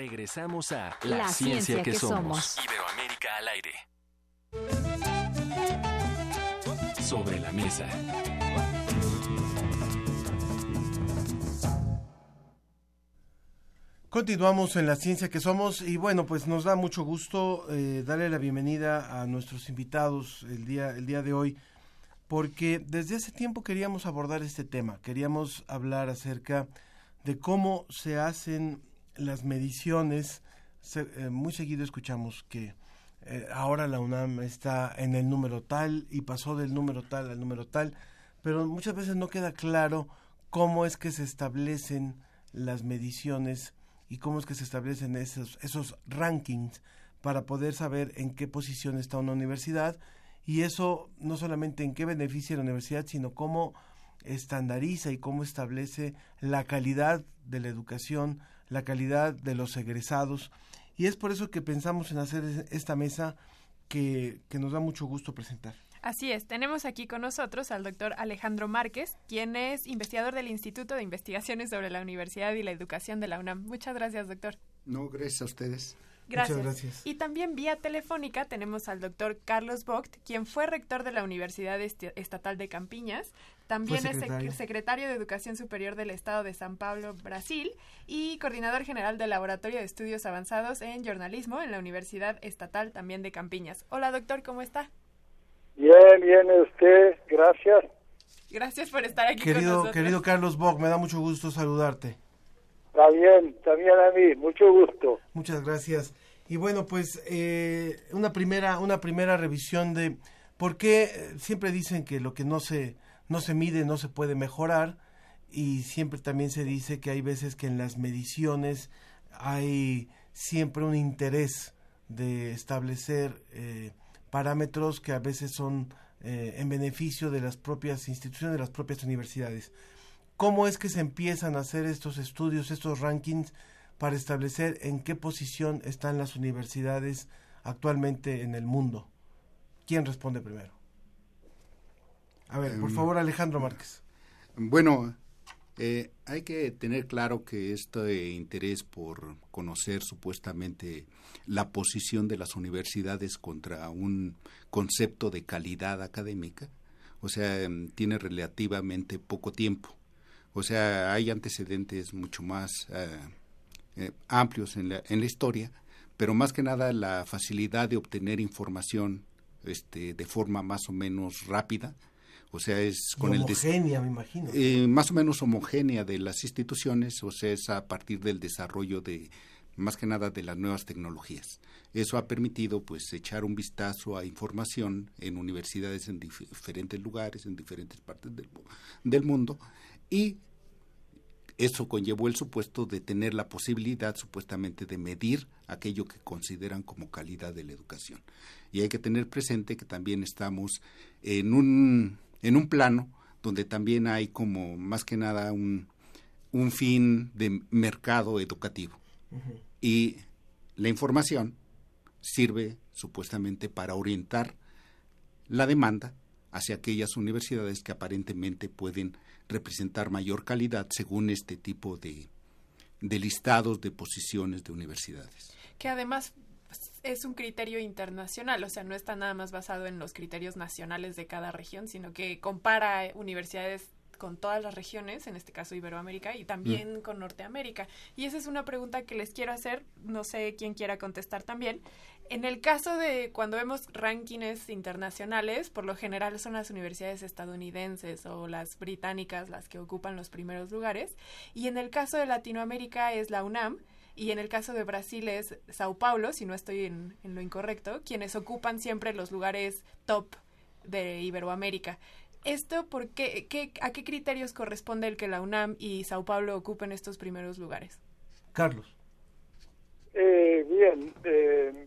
Regresamos a La ciencia que somos. Iberoamérica al aire. Sobre la mesa. Continuamos en la ciencia que somos y bueno, pues nos da mucho gusto eh, darle la bienvenida a nuestros invitados el día, el día de hoy, porque desde hace tiempo queríamos abordar este tema, queríamos hablar acerca de cómo se hacen las mediciones. Se- eh, muy seguido escuchamos que eh, ahora la UNAM está en el número tal y pasó del número tal al número tal, pero muchas veces no queda claro cómo es que se establecen las mediciones y cómo es que se establecen esos, esos rankings para poder saber en qué posición está una universidad y eso no solamente en qué beneficia la universidad, sino cómo estandariza y cómo establece la calidad de la educación, la calidad de los egresados. Y es por eso que pensamos en hacer es- esta mesa que, que nos da mucho gusto presentar. Así es, tenemos aquí con nosotros al doctor Alejandro Márquez, quien es investigador del Instituto de Investigaciones sobre la Universidad y la Educación de la UNAM. Muchas gracias, doctor. No, gracias a ustedes. Gracias. Muchas gracias. Y también vía telefónica tenemos al doctor Carlos Vogt, quien fue rector de la Universidad Est- Estatal de Campiñas, también Fue es sec- secretario. de Educación Superior del Estado de San Pablo, Brasil, y coordinador general del Laboratorio de Estudios Avanzados en Jornalismo en la Universidad Estatal también de Campiñas. Hola, doctor, ¿cómo está? Bien, bien, usted, gracias. Gracias por estar aquí con Querido, nosotros. querido Carlos Bock, me da mucho gusto saludarte. Está bien, también a mí, mucho gusto. Muchas gracias. Y bueno, pues eh, una primera una primera revisión de por qué eh, siempre dicen que lo que no se no se mide no se puede mejorar y siempre también se dice que hay veces que en las mediciones hay siempre un interés de establecer eh, parámetros que a veces son eh, en beneficio de las propias instituciones, de las propias universidades. ¿Cómo es que se empiezan a hacer estos estudios, estos rankings, para establecer en qué posición están las universidades actualmente en el mundo? ¿Quién responde primero? A ver, por Em, favor, Alejandro Márquez. Bueno, eh, hay que tener claro que este interés por conocer supuestamente la posición de las universidades contra un concepto de calidad académica, o sea, em, tiene relativamente poco tiempo. O sea, hay antecedentes mucho más eh, eh, amplios en la, en la historia, pero más que nada la facilidad de obtener información este, de forma más o menos rápida, o sea, es Y con el homogénea, me imagino. eh, más o menos homogénea de las instituciones, o sea, es a partir del desarrollo de más que nada de las nuevas tecnologías. Eso ha permitido pues echar un vistazo a información en universidades en dif- diferentes lugares, en diferentes partes del, del mundo y eso conllevó el supuesto de tener la posibilidad supuestamente de medir aquello que consideran como calidad de la educación. Y hay que tener presente que también estamos en un, en un plano donde también hay como más que nada un, un fin de mercado educativo. Y la información sirve supuestamente para orientar la demanda hacia aquellas universidades que aparentemente pueden representar mayor calidad según este tipo de, de listados de posiciones de universidades. que además es un criterio internacional, o sea, no está nada más basado en los criterios nacionales de cada región, sino que compara universidades con todas las regiones, en este caso Iberoamérica, y también con Norteamérica. Y esa es una pregunta que les quiero hacer, no sé quién quiera contestar también. En el caso de cuando vemos rankings internacionales, por lo general son las universidades estadounidenses o las británicas las que ocupan los primeros lugares, y en el caso de Latinoamérica es la UNAM, y en el caso de Brasil es Sao Paulo, si no estoy en, en lo incorrecto, quienes ocupan siempre los lugares top de Iberoamérica. ¿Esto por qué, qué- a qué criterios corresponde el que la UNAM y Sao Paulo ocupen estos primeros lugares? Carlos. Eh, bien, eh,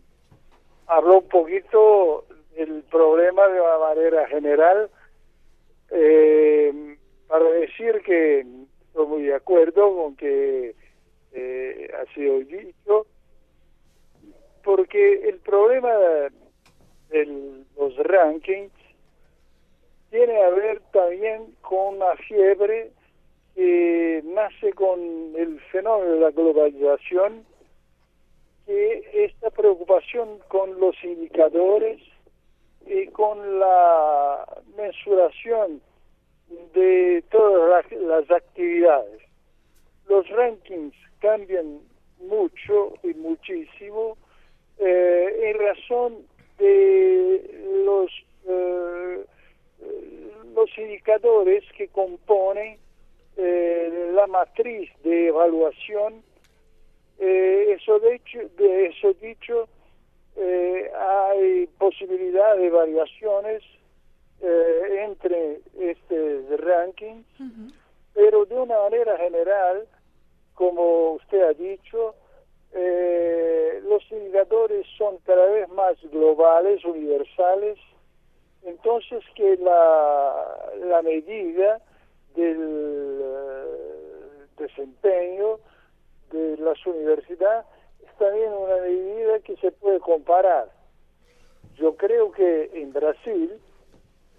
habló un poquito del problema de una manera general. eh, para decir que estoy muy de acuerdo con que eh, sido dicho, porque el problema de los rankings tiene a ver también con una fiebre que nace con el fenómeno de la globalización, que esta preocupación con los indicadores y con la mensuración de todas las actividades. Los rankings cambian mucho y muchísimo eh, en razón de los eh, los indicadores que componen eh, la matriz de evaluación. Eh, eso, de hecho, de eso dicho, eh, hay posibilidad de variaciones eh, entre este ranking, pero de una manera general, como usted ha dicho, eh, los indicadores son cada vez más globales, universales, entonces que la, la medida del eh, desempeño de las universidades es también una medida que se puede comparar. Yo creo que en Brasil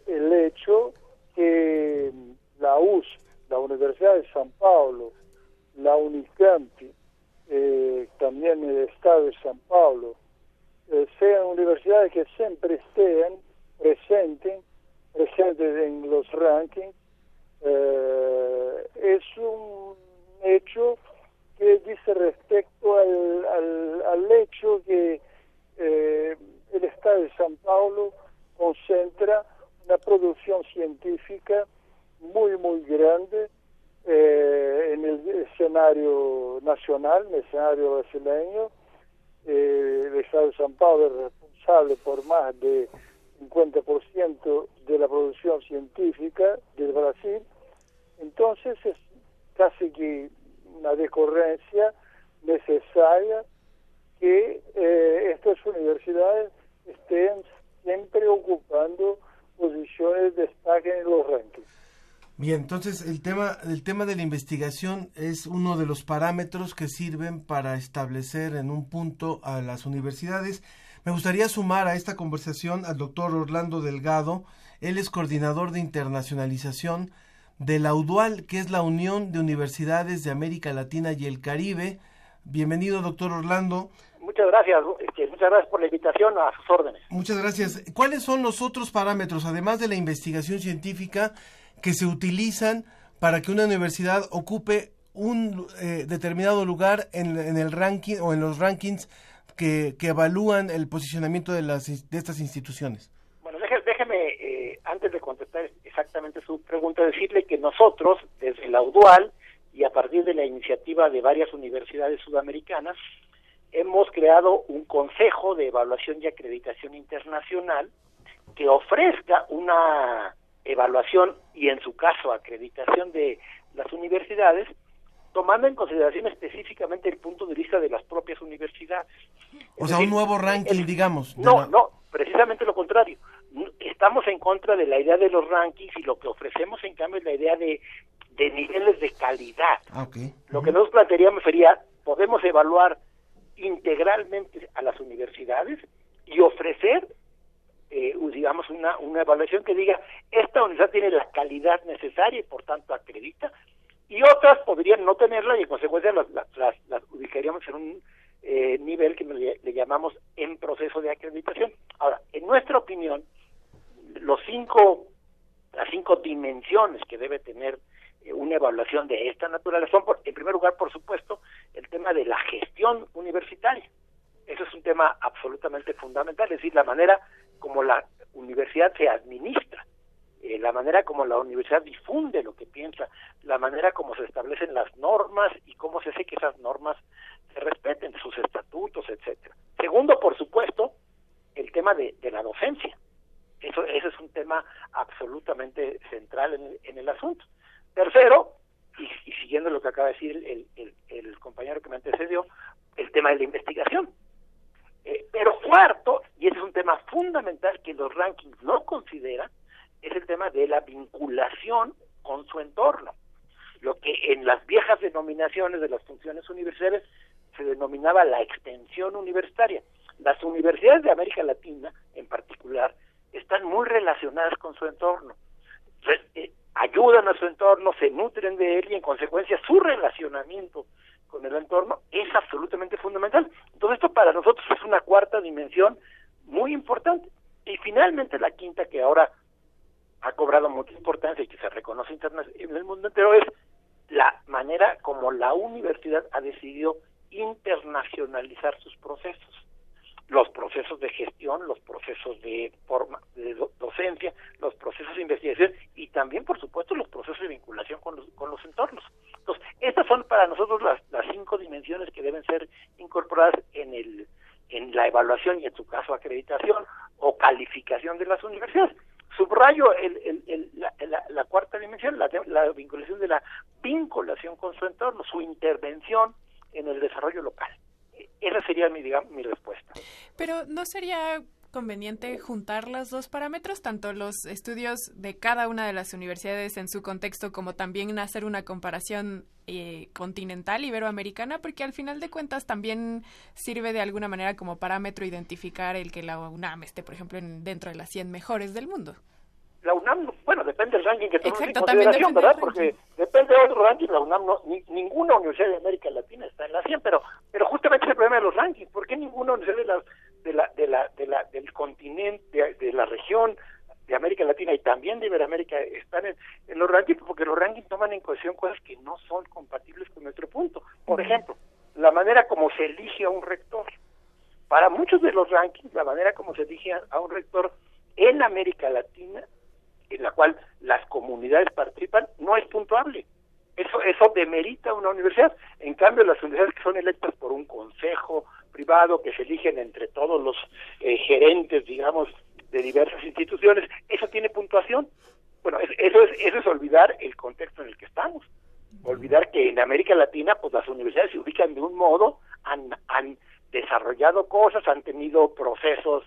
el hecho que la US, la Universidad de San Paulo, la Unicamp, eh, también el Estado de San Paulo, eh, sean universidades que siempre estén presentes, presentes en los rankings, eh, es un hecho que dice respecto al, al, al hecho que eh, el Estado de San Paulo concentra una producción científica muy, muy grande eh, en el escenario nacional, en el escenario brasileño. Eh, el Estado de San Paulo es responsable por más de 50% de la producción científica del Brasil. Entonces es casi que una decorrencia necesaria que eh, estas universidades estén siempre ocupando posiciones de destaque en los rankings. Bien, entonces el tema, el tema de la investigación es uno de los parámetros que sirven para establecer en un punto a las universidades. Me gustaría sumar a esta conversación al doctor Orlando Delgado. Él es coordinador de internacionalización de la UDUAL, que es la Unión de Universidades de América Latina y el Caribe. Bienvenido, doctor Orlando. Muchas gracias, este, muchas gracias por la invitación a sus órdenes. Muchas gracias. ¿Cuáles son los otros parámetros, además de la investigación científica, que se utilizan para que una universidad ocupe un eh, determinado lugar en, el ranking o en los rankings que, que evalúan el posicionamiento de, las, de estas instituciones? Bueno, déjeme, déjeme eh, antes de contestar exactamente su pregunta, decirle que nosotros, desde la UDUAL y a partir de la iniciativa de varias universidades sudamericanas, hemos creado un consejo de evaluación y acreditación internacional que ofrezca una evaluación y en su caso acreditación de las universidades, tomando en consideración específicamente el punto de vista de las propias universidades. O sea, un nuevo ranking, el, digamos. No, la... no, precisamente lo contrario. Estamos en contra de la idea de los rankings y lo que ofrecemos en cambio es la idea de, de niveles de calidad. Ah, okay. Lo que nosotros plantearíamos sería, podemos evaluar integralmente a las universidades y ofrecer digamos, una, una evaluación que diga, esta universidad tiene la calidad necesaria y por tanto acredita, y otras podrían no tenerla y en consecuencia las, las, las, ubicaríamos en un eh, nivel que le, le, llamamos en proceso de acreditación. Ahora, en nuestra opinión, los cinco, las cinco dimensiones que debe tener eh, una evaluación de esta naturaleza son, por, en primer lugar, por supuesto, el tema de la gestión universitaria. Eso es un tema absolutamente fundamental, es decir, la manera como la universidad se administra, eh, la manera como la universidad difunde lo que piensa, la manera como se establecen las normas y cómo se hace que esas normas se respeten, sus estatutos, etcétera. Segundo, por supuesto, el tema de, la docencia. Es Eso, eso es un tema absolutamente central en el, en el asunto. Tercero, y, siguiendo lo que acaba de decir el compañero que me antecedió, el tema de la investigación. Eh, pero cuarto, y ese es un tema fundamental que los rankings no consideran, es el tema de la vinculación con su entorno. Lo que en las viejas denominaciones de las funciones universitarias se denominaba la extensión universitaria. Las universidades de América Latina, en particular, están muy relacionadas con su entorno. Eh, ayudan a su entorno, se nutren de él y en consecuencia su relacionamiento con el entorno es absolutamente fundamental. Entonces esto para nosotros es una cuarta dimensión muy importante. Y finalmente la quinta que ahora ha cobrado mucha importancia y que se reconoce en el mundo entero es la manera como la universidad ha decidido internacionalizar sus procesos los procesos de gestión, los procesos de forma de do- docencia, los procesos de investigación y también, por supuesto, los procesos de vinculación con los, con los entornos. Entonces, estas son para nosotros las, las cinco dimensiones que deben ser incorporadas en el en la evaluación y en su caso acreditación o calificación de las universidades. Subrayo el, el- el- la, la- la cuarta dimensión, la vinculación de la vinculación con su entorno, su intervención en el desarrollo local. Esa sería mi, digamos, mi respuesta. Pero ¿no sería conveniente juntar los dos parámetros, tanto los estudios de cada una de las universidades en su contexto como también hacer una comparación eh, continental iberoamericana? Porque al final de cuentas también sirve de alguna manera como parámetro identificar el que la UNAM esté, por ejemplo, en- dentro de las 100 mejores del mundo. La UNAM, depende del ranking que tomemos en consideración, ¿verdad? Porque depende de otro ranking, la UNAM no, ni- ninguna universidad de América Latina está en la 100, pero, pero justamente es el problema de los rankings. ¿Por qué ninguna universidad de la, de la, de la, de la, del continente, de, de la región de América Latina y también de Iberoamérica están en, en los rankings? Porque los rankings toman en consideración cosas que no son compatibles con nuestro punto. Por ejemplo, la manera como se elige a un rector. Para muchos de los rankings, la manera como se elige a un rector en América Latina en la cual las comunidades participan no es puntuable. Eso eso demerita una universidad. En cambio, las universidades que son electas por un consejo privado que se eligen entre todos los eh, gerentes, digamos, de diversas instituciones, eso tiene puntuación. Bueno, es- eso es eso es olvidar el contexto en el que estamos. Olvidar que en América Latina, pues las universidades se ubican de un modo, han, han desarrollado cosas, han tenido procesos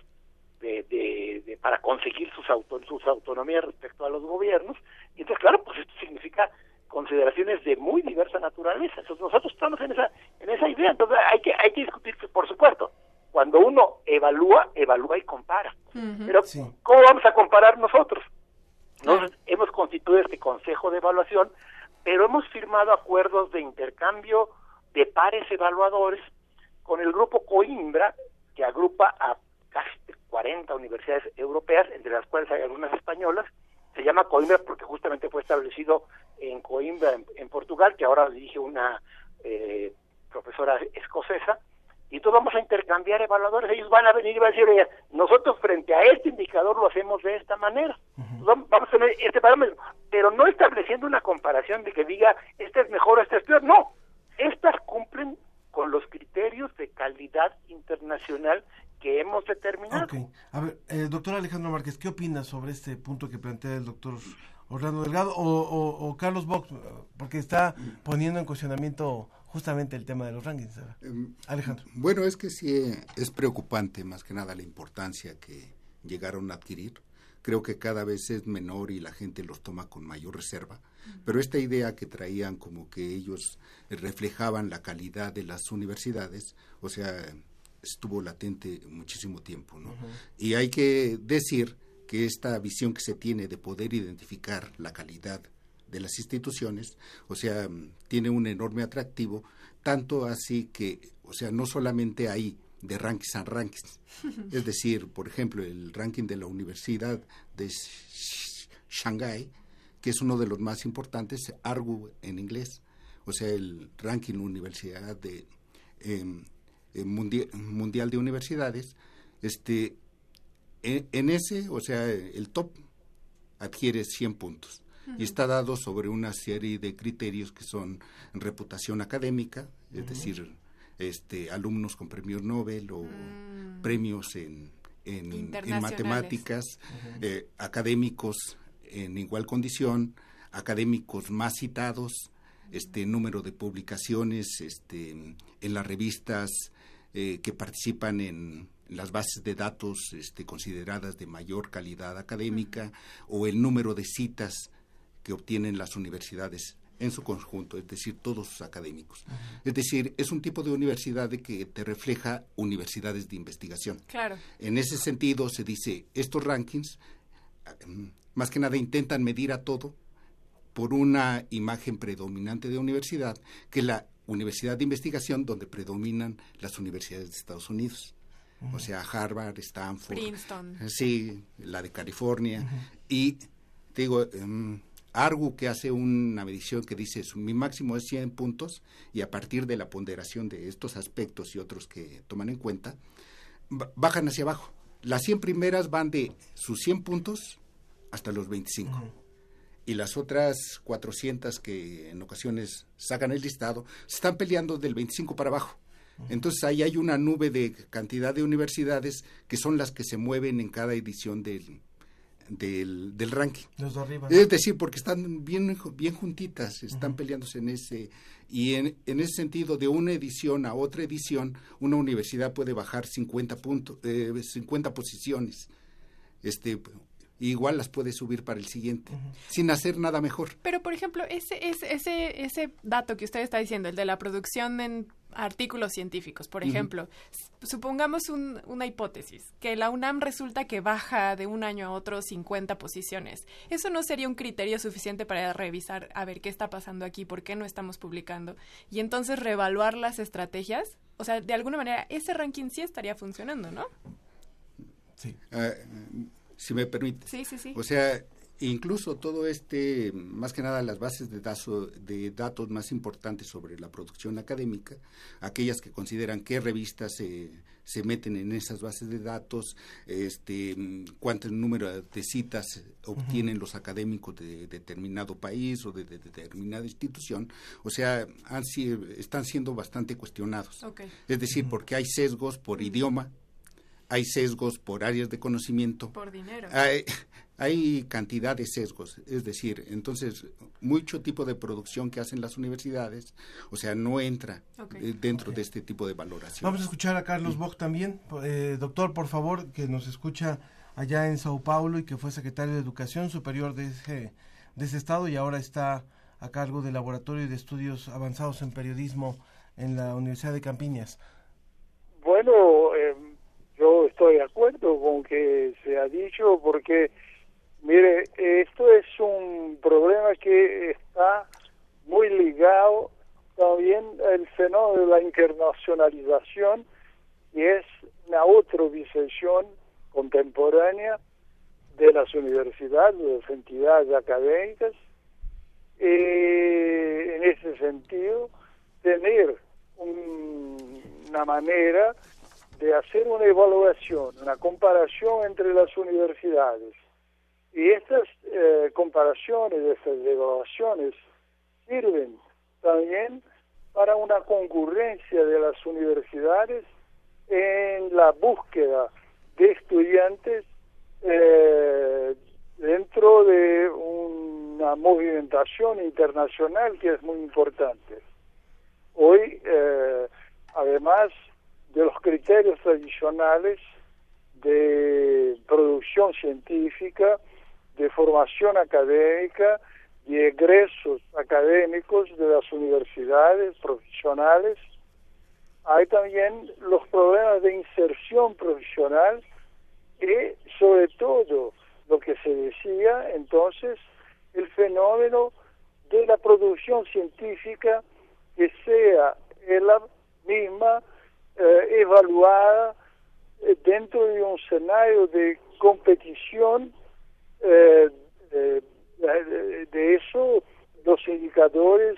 de, de- de- para conseguir sus auto, sus autonomías respecto a los gobiernos. Y entonces claro pues esto significa consideraciones de muy diversa naturaleza. Entonces nosotros estamos en esa en esa idea. Entonces hay que hay que discutir que por supuesto cuando uno evalúa evalúa y compara. Pero cómo vamos a comparar nosotros nos hemos constituido este consejo de evaluación pero hemos firmado acuerdos de intercambio de pares evaluadores con el grupo Coimbra que agrupa a casi 40 universidades europeas, entre las cuales hay algunas españolas. Se llama Coimbra porque justamente fue establecido en Coimbra, en, en Portugal, que ahora dirige una eh, profesora escocesa. Y entonces vamos a intercambiar evaluadores. Ellos van a venir y van a decir, oye, nosotros frente a este indicador lo hacemos de esta manera. Vamos vamos a tener este parámetro, pero no estableciendo una comparación de que diga, este es mejor, este es peor. No, estas cumplen con los criterios de calidad internacional que hemos determinado. Ok. A ver, eh, doctor Alejandro Márquez, ¿qué opinas sobre este punto que plantea el doctor Orlando Delgado o, o- o Carlos Box? Porque está poniendo en cuestionamiento justamente el tema de los rankings. ¿verdad? Alejandro. Bueno, es que sí eh, es preocupante más que nada la importancia que llegaron a adquirir. Creo que cada vez es menor y la gente los toma con mayor reserva. Pero esta idea que traían como que ellos reflejaban la calidad de las universidades, o sea, estuvo latente muchísimo tiempo, ¿no? Y hay que decir que esta visión que se tiene de poder identificar la calidad de las instituciones, o sea, tiene un enorme atractivo, tanto así que, o sea, no solamente hay de rankings a rankings, es decir, por ejemplo, el ranking de la Universidad de Sh- Shanghái, que es uno de los más importantes, ARGU en inglés, o sea, el ranking Universidad de em, eh, mundi- Mundial de Universidades, este, en, en ese, o sea, el top adquiere 100 puntos y está dado sobre una serie de criterios que son reputación académica, es decir, este alumnos con premios Nobel o premios en, en, matemáticas, eh, académicos en igual condición, académicos más citados, este número de publicaciones este, en las revistas eh, que participan en las bases de datos este, consideradas de mayor calidad académica o el número de citas que obtienen las universidades en su conjunto, es decir, todos sus académicos. Es decir, es un tipo de universidad de que te refleja universidades de investigación. Claro. En ese sentido, se dice, estos rankings, más que nada, intentan medir a todo por una imagen predominante de universidad, que la universidad de investigación donde predominan las universidades de Estados Unidos. O sea, Harvard, Stanford, Princeton. sí, la de California. Y te digo, em, Argu que hace una medición que dice su, mi máximo es 100 puntos y a partir de la ponderación de estos aspectos y otros que toman en cuenta, ba- bajan hacia abajo. Las 100 primeras van de sus 100 puntos hasta los 25. Y las otras 400 que en ocasiones sacan el listado, se están peleando del 25 para abajo. Entonces ahí hay una nube de cantidad de universidades que son las que se mueven en cada edición del, del, del ranking. Los de arriba. Es decir, porque están bien, bien juntitas, están peleándose en ese... Y en, en ese sentido, de una edición a otra edición, una universidad puede bajar 50, puntos, eh, 50 posiciones. Este, igual las puede subir para el siguiente, sin hacer nada mejor. Pero, por ejemplo, ese, ese, ese, ese dato que usted está diciendo, el de la producción en artículos científicos, por ejemplo, supongamos un- una hipótesis, que la UNAM resulta que baja de un año a otro 50 posiciones. ¿Eso no sería un criterio suficiente para revisar a ver qué está pasando aquí, por qué no estamos publicando? Y entonces reevaluar las estrategias. O sea, de alguna manera, ese ranking sí estaría funcionando, ¿no? Ah, si me permite. Sí, sí, sí. O sea, incluso todo este, más que nada las bases de, dazo- de datos más importantes sobre la producción académica, aquellas que consideran qué revistas se, se meten en esas bases de datos, este, cuánto número de citas obtienen los académicos de determinado país o de, de determinada institución, o sea, han, si- están siendo bastante cuestionados. Es decir, porque hay sesgos por idioma, hay sesgos por áreas de conocimiento. Por dinero. Hay, hay cantidad de sesgos, es decir, entonces, mucho tipo de producción que hacen las universidades, o sea, no entra Ok. eh, dentro de este tipo de valoración. Vamos a escuchar a Carlos Bock también. Eh, doctor, por favor, que nos escucha allá en Sao Paulo y que fue secretario de Educación Superior de ese, de ese estado y ahora está a cargo del Laboratorio de Estudios Avanzados en Periodismo en la Universidad de Campiñas. Bueno, de acuerdo con que se ha dicho porque, mire, esto es un problema que está muy ligado también al fenómeno de la internacionalización y es una otra visión contemporánea de las universidades, de las entidades académicas. Eh, en ese sentido, tener un- una manera de hacer una evaluación, una comparación entre las universidades. Y estas eh, comparaciones, estas evaluaciones sirven también para una concurrencia de las universidades en la búsqueda de estudiantes eh, dentro de una movimentación internacional que es muy importante. Hoy, eh, además de los criterios tradicionales de producción científica, de formación académica, de egresos académicos de las universidades profesionales, hay también los problemas de inserción profesional y sobre todo lo que se decía entonces, el fenómeno de la producción científica que sea ella misma eh, evaluada eh, dentro de un escenario de competición eh, de, de eso los indicadores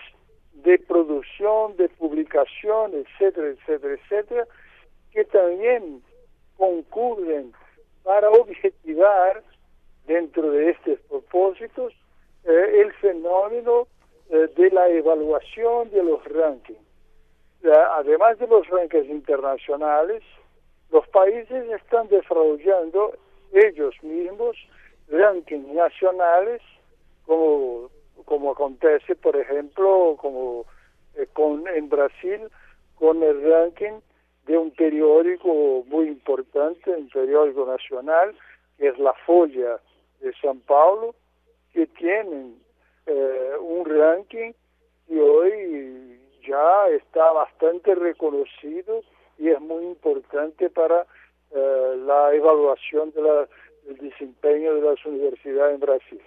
de producción, de publicación, etcétera, etcétera, etcétera, que también concurren para objetivar dentro de estos propósitos eh, el fenómeno de la evaluación de los rankings. Además de los rankings internacionales, los países están desarrollando ellos mismos rankings nacionales, como, como acontece, por ejemplo, como eh, con en Brasil, con el ranking de un periódico muy importante, un periódico nacional, que es La Folla de San Paulo, que tienen eh, un ranking y hoy ya está bastante reconocido y es muy importante para eh, la evaluación de la, del desempeño de las universidades en Brasil.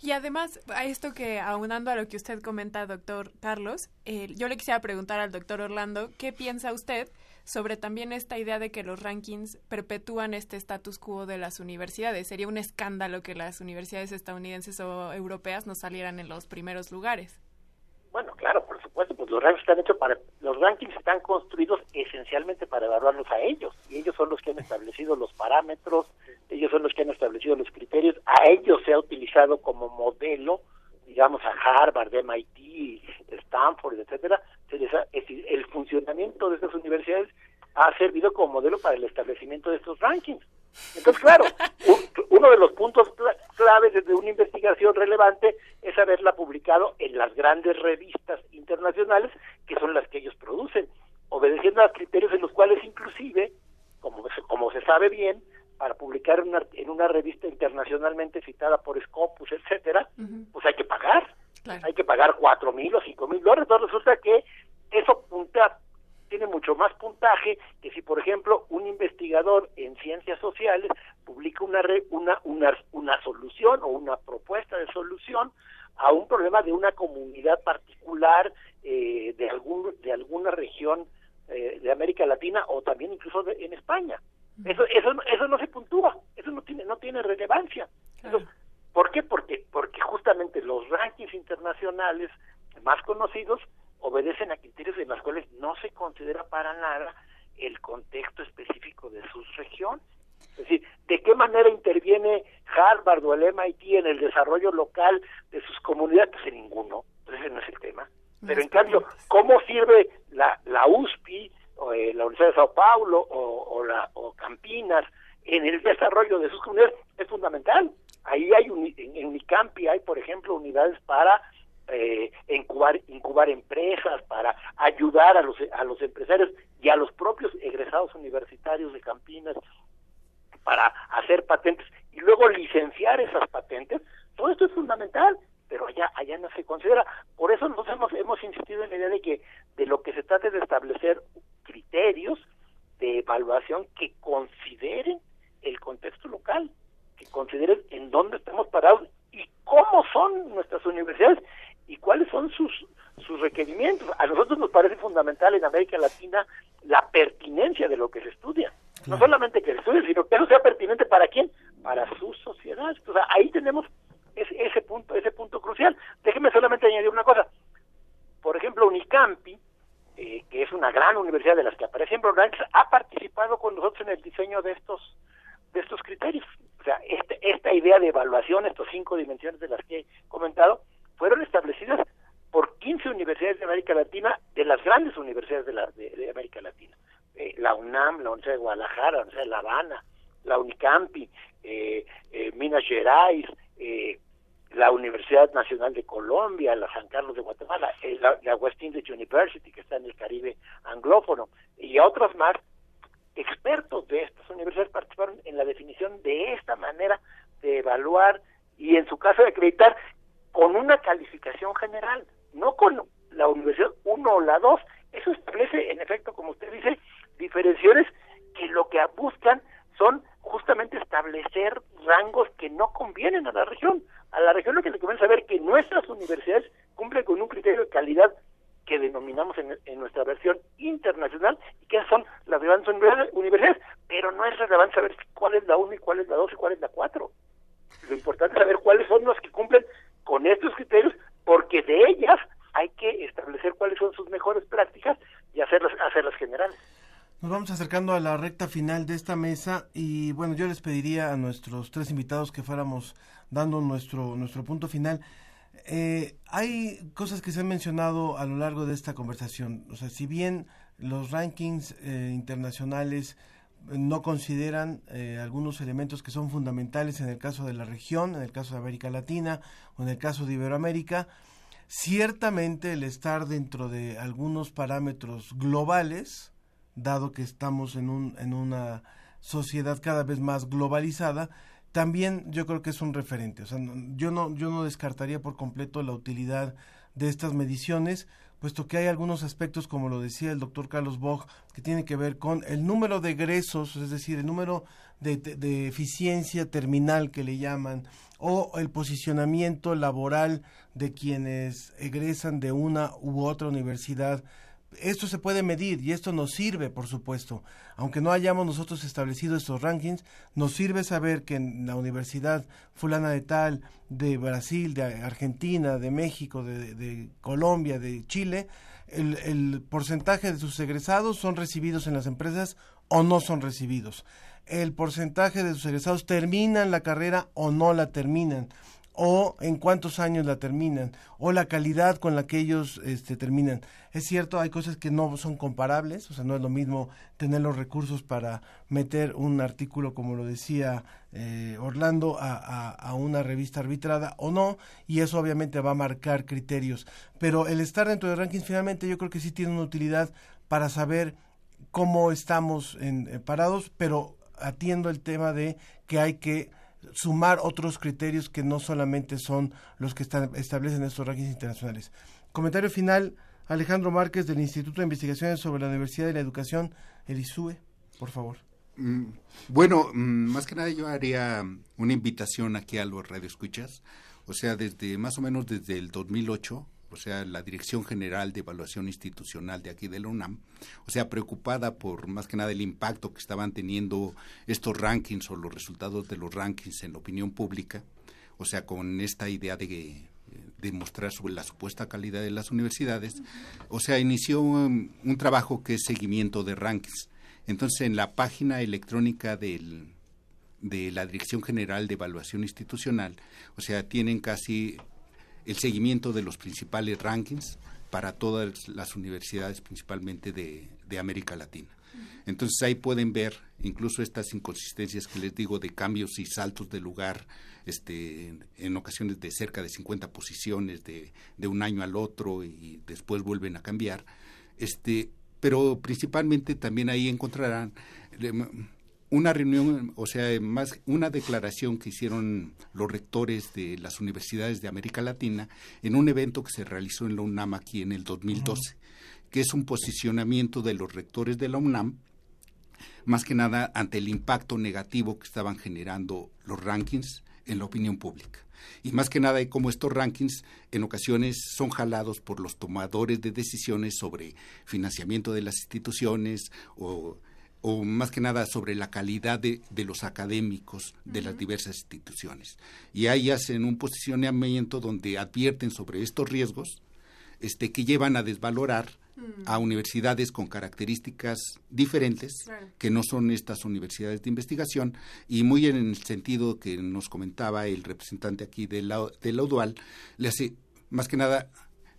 Y además, a esto que, aunando a lo que usted comenta, doctor Carlos, eh, yo le quisiera preguntar al doctor Orlando, ¿qué piensa usted sobre también esta idea de que los rankings perpetúan este status quo de las universidades? Sería un escándalo que las universidades estadounidenses o europeas no salieran en los primeros lugares. Bueno, claro, por supuesto, pues los rankings están hechos para, los rankings están construidos esencialmente para evaluarlos a ellos, y ellos son los que han establecido los parámetros, ellos son los que han establecido los criterios, a ellos se ha utilizado como modelo, digamos a Harvard, MIT, Stanford, etcétera, el funcionamiento de estas universidades ha servido como modelo para el establecimiento de estos rankings. Entonces, claro, un- uno de los puntos cla- claves de una investigación relevante es haberla publicado en las grandes revistas internacionales, que son las que ellos producen, obedeciendo a criterios en los cuales inclusive, como se, como se sabe bien, para publicar en una, en una revista internacionalmente citada por Scopus, etcétera, pues hay que pagar. Hay que pagar cuatro mil o cinco mil dólares. Entonces resulta que eso punta, tiene mucho más puntaje que si, por ejemplo, un investigador en ciencias sociales publica una, re- una, una, una solución o una propuesta de solución a un problema de una comunidad particular eh, de, algún, de alguna región eh, de América Latina o también incluso de- en España. Eso, eso, no- eso no se puntúa, eso no tiene, no tiene relevancia. Entonces, ¿Por qué? Porque, porque justamente los rankings internacionales más conocidos obedecen a criterios en los cuales no se considera para nada el contexto específico de sus regiones. Es decir, ¿de qué manera interviene Harvard o el MIT en el desarrollo local de sus comunidades? Pues en ninguno, ese no es el tema. Pero en cambio, ¿cómo sirve la, la USPI, o, eh, la Universidad de Sao Paulo o, o la, o Campinas en el desarrollo de sus comunidades? Es fundamental. Ahí hay, uni- en, en Unicampi hay, por ejemplo, unidades para eh, incubar, incubar empresas, para ayudar a los, a los empresarios y a los propios egresados universitarios de Campinas para hacer patentes y luego licenciar esas patentes, todo esto es fundamental, pero allá allá no se considera. Por eso nosotros hemos, hemos insistido en la idea de que de lo que se trata es de establecer criterios de evaluación que consideren el contexto local, que consideren en dónde estamos parados y cómo son nuestras universidades y cuáles son sus sus requerimientos. A nosotros nos parece fundamental en América Latina la pertinencia de lo que se estudia. No solamente que se estudie, sino que eso sea pertinente para quién, para su sociedad. O sea, ahí tenemos ese, ese punto, ese punto crucial. Déjeme solamente añadir una cosa. Por ejemplo, Unicampi, eh, que es una gran universidad de las que aparece en ha participado con nosotros en el diseño de estos de estos criterios. O sea, este- esta idea de evaluación, estas cinco dimensiones de las que he comentado, fueron establecidas por 15 universidades de América Latina, de las grandes universidades de, la, de, América Latina. Eh, la UNAM, la Universidad de Guadalajara, la Universidad de La Habana, la Unicampi, eh, eh, Minas Gerais, eh, la Universidad Nacional de Colombia, la San Carlos de Guatemala, eh, la, la West Indies University, que está en el Caribe anglófono, y otros más, expertos de estas universidades participaron en la definición de esta manera de evaluar y en su caso de acreditar con una calificación general, no con la universidad 1 o la 2. Eso establece, en efecto, como usted dice, diferenciaciones que lo que buscan son justamente establecer rangos que no convienen a la región. A la región lo que le conviene saber que nuestras universidades cumplen con un criterio de calidad que denominamos en, nuestra versión internacional y que son las grandes universidades, pero no es relevante saber cuál es la 1 y cuál es la 2 y cuál es la 4. Lo importante es saber cuáles son los que cumplen con estos criterios, porque de ellas hay que establecer cuáles son sus mejores prácticas y hacerlas, hacerlas generales. Nos vamos acercando a la recta final de esta mesa y bueno, yo les pediría a nuestros tres invitados que fuéramos dando nuestro, nuestro punto final. Eh, hay cosas que se han mencionado a lo largo de esta conversación. O sea, si bien los rankings eh, internacionales no consideran eh, algunos elementos que son fundamentales en el caso de la región, en el caso de América Latina o en el caso de Iberoamérica. Ciertamente el estar dentro de algunos parámetros globales, dado que estamos en, un, en una sociedad cada vez más globalizada, también yo creo que es un referente. O sea, yo no, yo no descartaría por completo la utilidad de estas mediciones, puesto que hay algunos aspectos, como lo decía el doctor Carlos Bock, que tienen que ver con el número de egresos, es decir, el número de, de- de eficiencia terminal que le llaman, o el posicionamiento laboral de quienes egresan de una u otra universidad esto se puede medir y esto nos sirve, por supuesto. Aunque no hayamos nosotros establecido estos rankings, nos sirve saber que en la universidad fulana de tal, de Brasil, de Argentina, de México, de, Colombia, de Chile, el porcentaje de sus egresados son recibidos en las empresas o no son recibidos. El porcentaje de sus egresados terminan la carrera o no la terminan o en cuántos años la terminan, o la calidad con la que ellos este, terminan. Es cierto, hay cosas que no son comparables, o sea, no es lo mismo tener los recursos para meter un artículo, como lo decía eh, Orlando, a, una revista arbitrada o no, y eso obviamente va a marcar criterios. Pero el estar dentro de rankings finalmente yo creo que sí tiene una utilidad para saber cómo estamos en, eh, parados, pero atiendo el tema de que hay que sumar otros criterios que no solamente son los que están, establecen estos rankings internacionales. Comentario final, Alejandro Márquez del Instituto de Investigaciones sobre la Universidad y la Educación, el ISUE, por favor. Mm, Bueno, mm, más que nada yo haría una invitación aquí a los radioescuchas. O sea, desde más o menos desde el 2008, o sea, la Dirección General de Evaluación Institucional de aquí de la UNAM, o sea, preocupada por más que nada el impacto que estaban teniendo estos rankings o los resultados de los rankings en la opinión pública, o sea, con esta idea de de mostrar sobre la supuesta calidad de las universidades, o sea, inició un, un trabajo que es seguimiento de rankings. Entonces, en la página electrónica del, de la Dirección General de Evaluación Institucional, o sea, tienen casi el seguimiento de los principales rankings para todas las universidades, principalmente de, de América Latina. Entonces ahí pueden ver incluso estas inconsistencias que les digo de cambios y saltos de lugar, este, en, ocasiones de cerca de 50 posiciones de, de un año al otro y después vuelven a cambiar. Este, pero principalmente también ahí encontrarán una reunión, o sea, más una declaración que hicieron los rectores de las universidades de América Latina en un evento que se realizó en la UNAM aquí en el 2012, que es un posicionamiento de los rectores de la UNAM, más que nada ante el impacto negativo que estaban generando los rankings en la opinión pública. Y más que nada, y como estos rankings en ocasiones son jalados por los tomadores de decisiones sobre financiamiento de las instituciones o, o más que nada sobre la calidad de, de los académicos de las diversas instituciones. Y ahí hacen un posicionamiento donde advierten sobre estos riesgos este, que llevan a desvalorar a universidades con características diferentes, Claro. que no son estas universidades de investigación, y muy en el sentido que nos comentaba el representante aquí de la, de la UDUAL, le hace más que nada,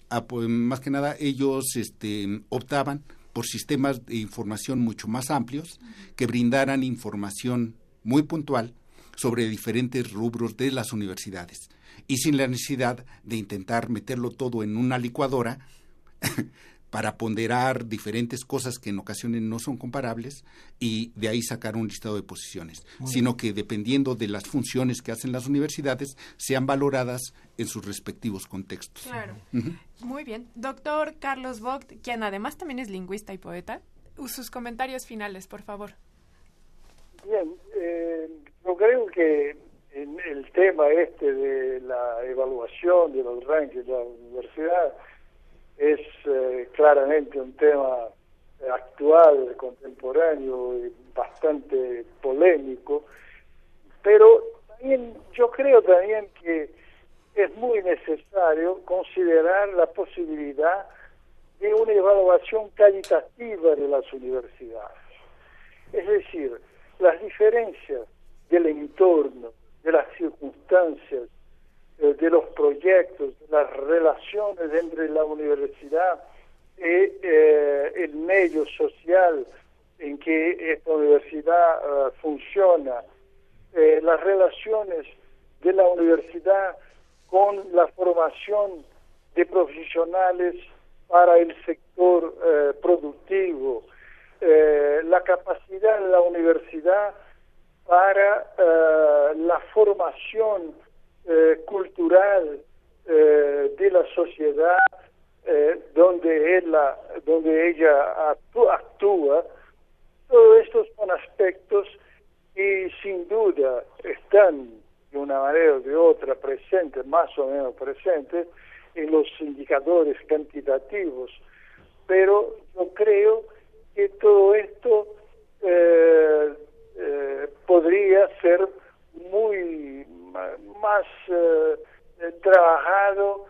a- pues, más que nada ellos este, optaban por sistemas de información mucho más amplios que brindaran información muy puntual sobre diferentes rubros de las universidades. Y sin la necesidad de intentar meterlo todo en una licuadora para ponderar diferentes cosas que en ocasiones no son comparables y de ahí sacar un listado de posiciones, Muy sino que dependiendo de las funciones que hacen las universidades sean valoradas en sus respectivos contextos. Claro. Muy bien. Doctor Carlos Vogt, quien además también es lingüista y poeta, sus comentarios finales, por favor. Bien, eh, yo creo que en el tema este de la evaluación de los rankings de la universidad es eh, claramente un tema actual, contemporáneo y bastante polémico, pero también yo creo también que es muy necesario considerar la posibilidad de una evaluación calitativa de las universidades. Es decir, las diferencias del entorno, de las circunstancias, eh, de los proyectos, de las relaciones entre la universidad y eh, el medio social en que esta universidad eh, funciona, las relaciones de la universidad con la formación de profesionales para el sector productivo, la capacidad de la universidad para la formación eh, cultural eh, de la sociedad eh, donde, ella, donde ella actú- actúa, todos estos son aspectos que sin duda están de una manera o de otra presentes, más o menos presentes, en los indicadores quantitativos. Pero yo creo que todo esto eh, eh, podría ser muy más eh, trabajado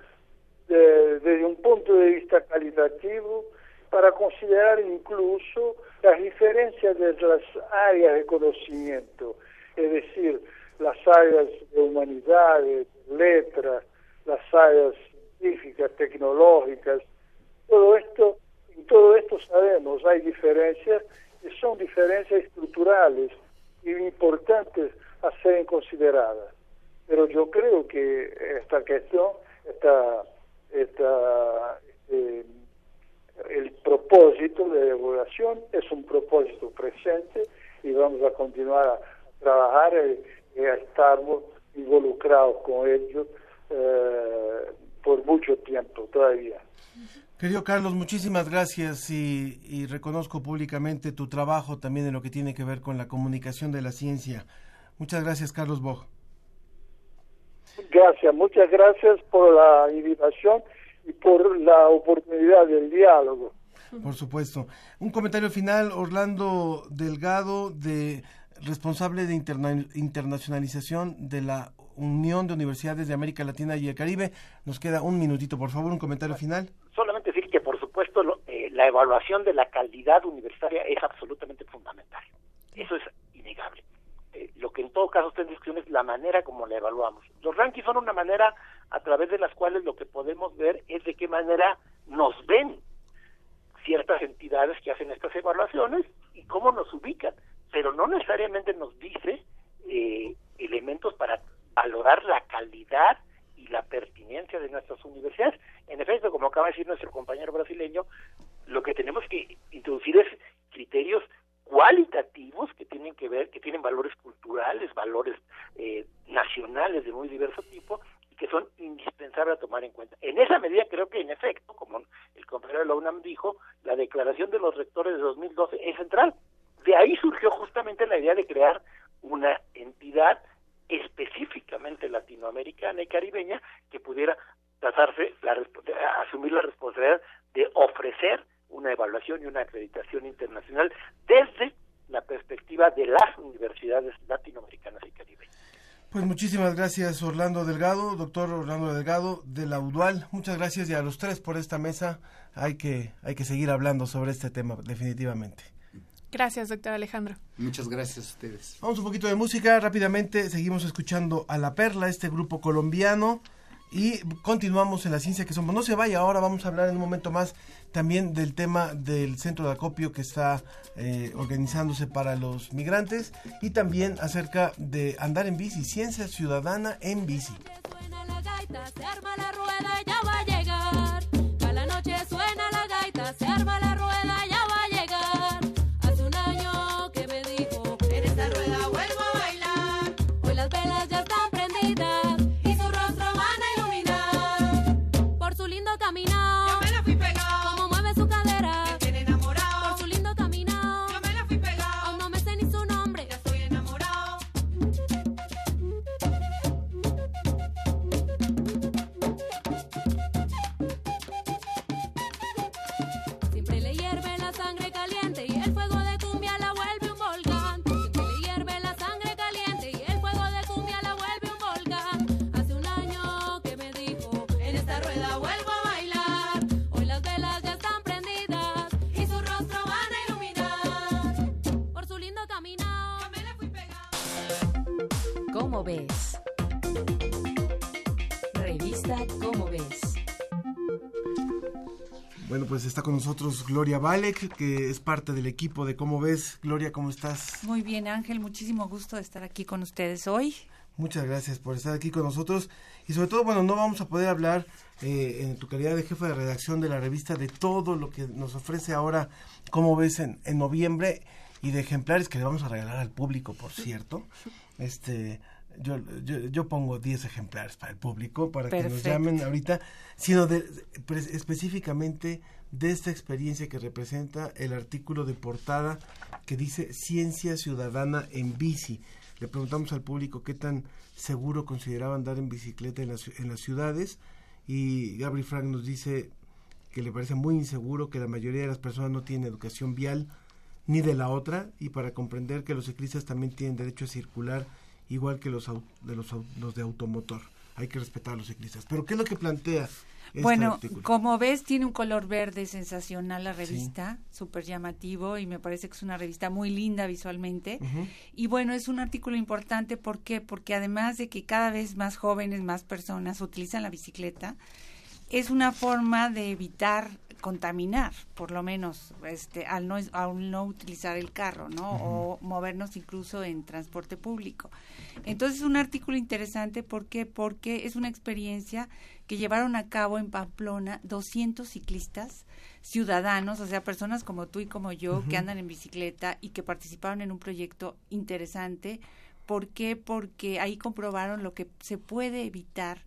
de- desde un punto de vista cualitativo para considerar incluso las diferencias de las áreas de conocimiento, es decir, las áreas de humanidades, letras, las áreas científicas, tecnológicas, todo esto, en todo esto sabemos, hay diferencias que son diferencias estructurales importantes a ser consideradas. Pero yo creo que esta cuestión, esta, esta, eh, el propósito de evaluación es un propósito presente y vamos a continuar a trabajar y, y a estar involucrados con ellos eh, por mucho tiempo todavía. Querido Carlos, muchísimas gracias y, y reconozco públicamente tu trabajo también en lo que tiene que ver con la comunicación de la ciencia. Muchas gracias, Carlos Boj. Gracias, muchas gracias por la invitación y por la oportunidad del diálogo. Por supuesto. Un comentario final, Orlando Delgado, de responsable de interna- internacionalización de la Unión de Universidades de América Latina y el Caribe. Nos queda un minutito, por favor, un comentario final. Solamente decir que, por supuesto, lo- eh, la evaluación de la calidad universitaria es absolutamente fundamental. Eso es innegable. Lo que en todo caso está en discusión es la manera como la evaluamos. Los rankings son una manera a través de las cuales lo que podemos ver es de qué manera nos ven ciertas entidades que hacen estas evaluaciones y cómo nos ubican, pero no necesariamente nos dice eh, elementos para valorar la calidad y la pertinencia de nuestras universidades. En efecto, como acaba de decir nuestro compañero brasileño, lo que tenemos que introducir es criterios cualitativos que tienen que ver, que tienen valores culturales, valores eh, nacionales de muy diverso tipo y que son indispensables a tomar en cuenta. En esa medida creo que en efecto, como el compañero de la UNAM dijo, la declaración de los rectores de 2012 es central. De ahí surgió justamente la idea de crear una entidad específicamente latinoamericana y caribeña que pudiera tratarse, la, asumir la responsabilidad de ofrecer una evaluación y una acreditación internacional desde la perspectiva de las universidades latinoamericanas y caribeñas. Pues muchísimas gracias, Orlando Delgado, doctor Orlando Delgado de la UDUAL. Muchas gracias y a los tres por esta mesa. Hay que, hay que seguir hablando sobre este tema, definitivamente. Gracias, doctor Alejandro. Muchas gracias a ustedes. Vamos un poquito de música rápidamente. Seguimos escuchando a La Perla, este grupo colombiano. Y continuamos en la ciencia que somos. No se vaya, ahora vamos a hablar en un momento más también del tema del centro de acopio que está eh, organizándose para los migrantes y también acerca de andar en bici, ciencia ciudadana en bici. Nosotros Gloria Valek, que es parte del equipo de Cómo ves. Gloria, ¿cómo estás? Muy bien, Ángel, muchísimo gusto de estar aquí con ustedes hoy. Muchas gracias por estar aquí con nosotros. Y sobre todo, bueno, no vamos a poder hablar eh, en tu calidad de jefa de redacción de la revista de todo lo que nos ofrece ahora, Cómo ves, en, en noviembre y de ejemplares que le vamos a regalar al público, por cierto. Este, yo, yo, yo pongo 10 ejemplares para el público, para que nos llamen ahorita, sino de, específicamente de esta experiencia que representa el artículo de portada que dice Ciencia Ciudadana en Bici. Le preguntamos al público qué tan seguro consideraba andar en bicicleta en las, en las ciudades y Gabriel Frank nos dice que le parece muy inseguro, que la mayoría de las personas no tienen educación vial ni de la otra y para comprender que los ciclistas también tienen derecho a circular igual que los, de los, los de automotor. Hay que respetar a los ciclistas. Pero ¿qué es lo que plantea bueno, artículo? como ves, tiene un color verde sensacional la revista, súper llamativo y me parece que es una revista muy linda visualmente. Y bueno, es un artículo importante, ¿por qué? Porque además de que cada vez más jóvenes, más personas utilizan la bicicleta, es una forma de evitar contaminar, por lo menos, este, al no, al no utilizar el carro, ¿no? O movernos incluso en transporte público. Entonces, es un artículo interesante, ¿por qué? Porque es una experiencia que llevaron a cabo en Pamplona 200 ciclistas ciudadanos, o sea, personas como tú y como yo que andan en bicicleta y que participaron en un proyecto interesante. ¿Por qué? Porque ahí comprobaron lo que se puede evitar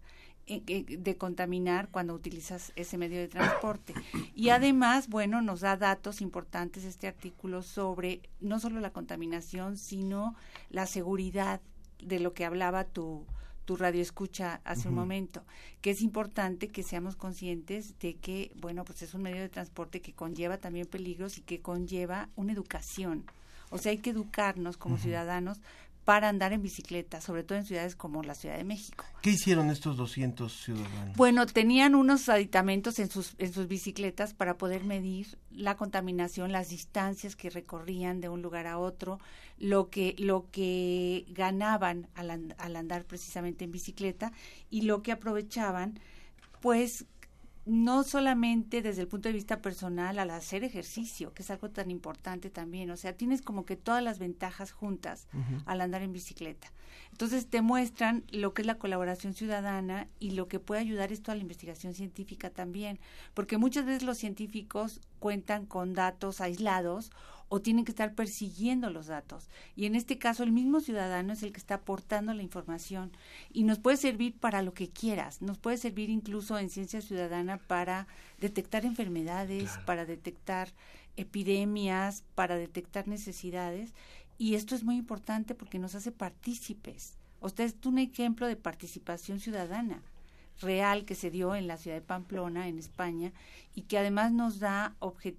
de contaminar cuando utilizas ese medio de transporte. Y además, bueno, nos da datos importantes este artículo sobre no solo la contaminación, sino la seguridad de lo que hablaba tu, tu radio escucha hace un momento, que es importante que seamos conscientes de que, bueno, pues es un medio de transporte que conlleva también peligros y que conlleva una educación. O sea, hay que educarnos como ciudadanos para andar en bicicleta, sobre todo en ciudades como la Ciudad de México. ¿Qué hicieron estos 200 ciudadanos? Bueno, tenían unos aditamentos en sus, en sus bicicletas para poder medir la contaminación, las distancias que recorrían de un lugar a otro, lo que, lo que ganaban al, al andar precisamente en bicicleta y lo que aprovechaban, pues no solamente desde el punto de vista personal al hacer ejercicio, que es algo tan importante también, o sea, tienes como que todas las ventajas juntas al andar en bicicleta. Entonces te muestran lo que es la colaboración ciudadana y lo que puede ayudar esto a la investigación científica también, porque muchas veces los científicos cuentan con datos aislados o tienen que estar persiguiendo los datos. Y en este caso el mismo ciudadano es el que está aportando la información y nos puede servir para lo que quieras, nos puede servir incluso en ciencia ciudadana para detectar enfermedades, para detectar epidemias, para detectar necesidades y esto es muy importante porque nos hace partícipes. Usted es un ejemplo de participación ciudadana real que se dio en la ciudad de Pamplona, en España, y que además nos da,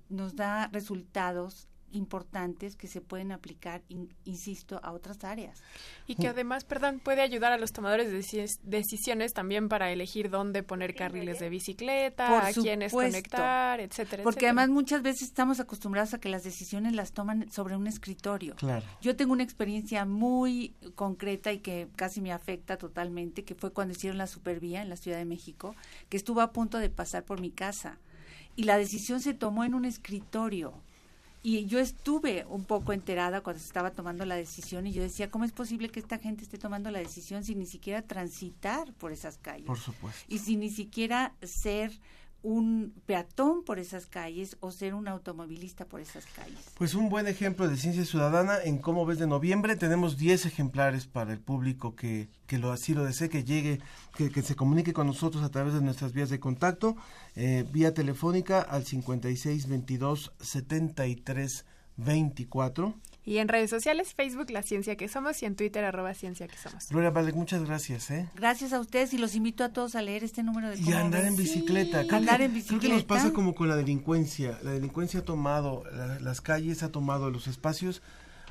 nos da resultados importantes que se pueden aplicar, in- insisto, a otras áreas. Y que además, perdón, puede ayudar a los tomadores de deci- decisiones también para elegir dónde poner carriles de bicicleta, Por a quiénes supuesto. conectar, etcétera, Porque etcétera. además muchas veces estamos acostumbrados a que las decisiones las toman sobre un escritorio. Claro. Yo tengo una experiencia muy concreta y que casi me afecta totalmente, que fue cuando hicieron la supervía en la Ciudad de México, que estuvo a punto de pasar por mi casa. Y la decisión se tomó en un escritorio. Y yo estuve un poco enterada cuando se estaba tomando la decisión y yo decía, ¿cómo es posible que esta gente esté tomando la decisión sin ni siquiera transitar por esas calles? Por supuesto. Y sin ni siquiera ser un peatón por esas calles o ser un automovilista por esas calles. Pues un buen ejemplo de ciencia ciudadana en cómo ves de noviembre. Tenemos 10 ejemplares para el público que, que lo así lo desee, que llegue, que, que se comunique con nosotros a través de nuestras vías de contacto, eh, vía telefónica al 56 22 73 24. Y en redes sociales, Facebook La Ciencia que Somos y en Twitter arroba Ciencia que Somos. Gloria Valek, muchas gracias, ¿eh? Gracias a ustedes y los invito a todos a leer este número de Y cómo andar en bicicleta. Creo, andar que, en creo bicicleta. que nos pasa como con la delincuencia. La delincuencia ha tomado la- las calles, ha tomado los espacios,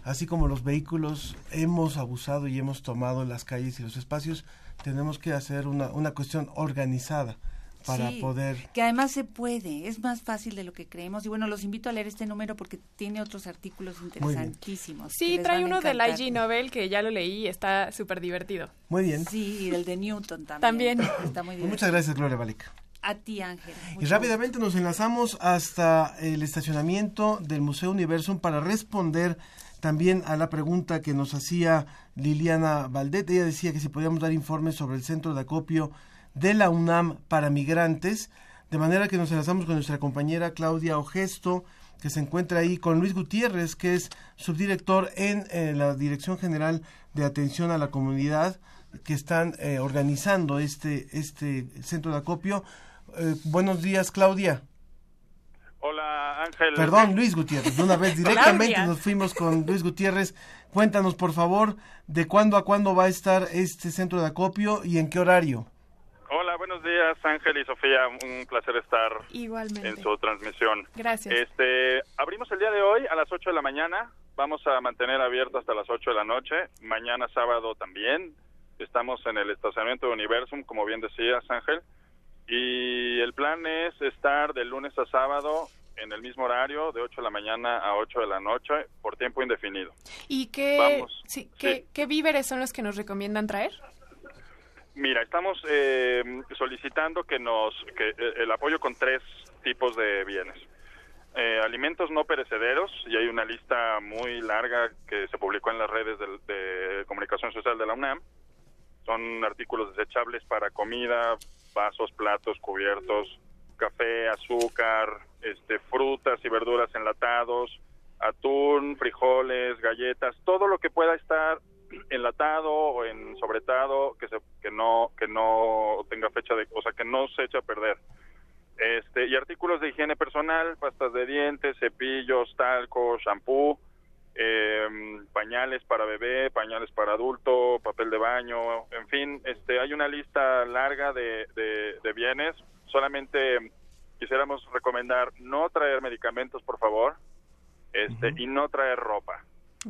así como los vehículos hemos abusado y hemos tomado las calles y los espacios. Tenemos que hacer una, una cuestión organizada para Sí, poder... Que además se puede, es más fácil de lo que creemos. Y bueno, los invito a leer este número porque tiene otros artículos interesantísimos. Sí, trae uno del encantar. IG Nobel que ya lo leí y está súper divertido. Muy bien. Sí, y el de Newton también. También. Está muy Pues bien. muchas gracias, Gloria Valek. A ti, Ángel. Y rápidamente nos enlazamos hasta el estacionamiento del Museo Universum para responder también a la pregunta que nos hacía Liliana Valdet. Ella decía que si podíamos dar informes sobre el centro de acopio de la UNAM para migrantes, de manera que nos enlazamos con nuestra compañera Claudia Ogesto, que se encuentra ahí con Luis Gutiérrez, que es subdirector en eh, la Dirección General de Atención a la Comunidad, que están eh, organizando este, este centro de acopio. Eh, buenos días, Claudia. Hola, Ángel. Perdón, Luis Gutiérrez. De una vez directamente Claudia. nos fuimos con Luis Gutiérrez. Cuéntanos, por favor, de cuándo a cuándo va a estar este centro de acopio y en qué horario. Hola, buenos días, Ángel y Sofía. Un placer estar Igualmente. en su transmisión. Gracias. Este, abrimos el día de hoy a las 8 de la mañana. Vamos a mantener abierto hasta las 8 de la noche. Mañana sábado también. Estamos en el estacionamiento de Universum, como bien decías, Ángel. Y el plan es estar de lunes a sábado en el mismo horario, de 8 de la mañana a 8 de la noche, por tiempo indefinido. ¿Y qué, Vamos, sí, ¿qué, qué víveres son los que nos recomiendan traer? Mira, estamos eh, solicitando que nos que eh, el apoyo con tres tipos de bienes. Eh, alimentos no perecederos, y hay una lista muy larga que se publicó en las redes del- de, comunicación social de la UNAM. Son artículos desechables para comida, vasos, platos, cubiertos, café, azúcar, este, frutas y verduras enlatados, atún, frijoles, galletas, todo lo que pueda estar enlatado o en sobretado que se, que no que no tenga fecha de o sea que no se eche a perder. Este y artículos de higiene personal pastas de dientes cepillos talco shampoo eh, pañales para bebé pañales para adulto papel de baño en fin este hay una lista larga de, de, de bienes. Solamente quisiéramos recomendar no traer medicamentos por favor este y no traer ropa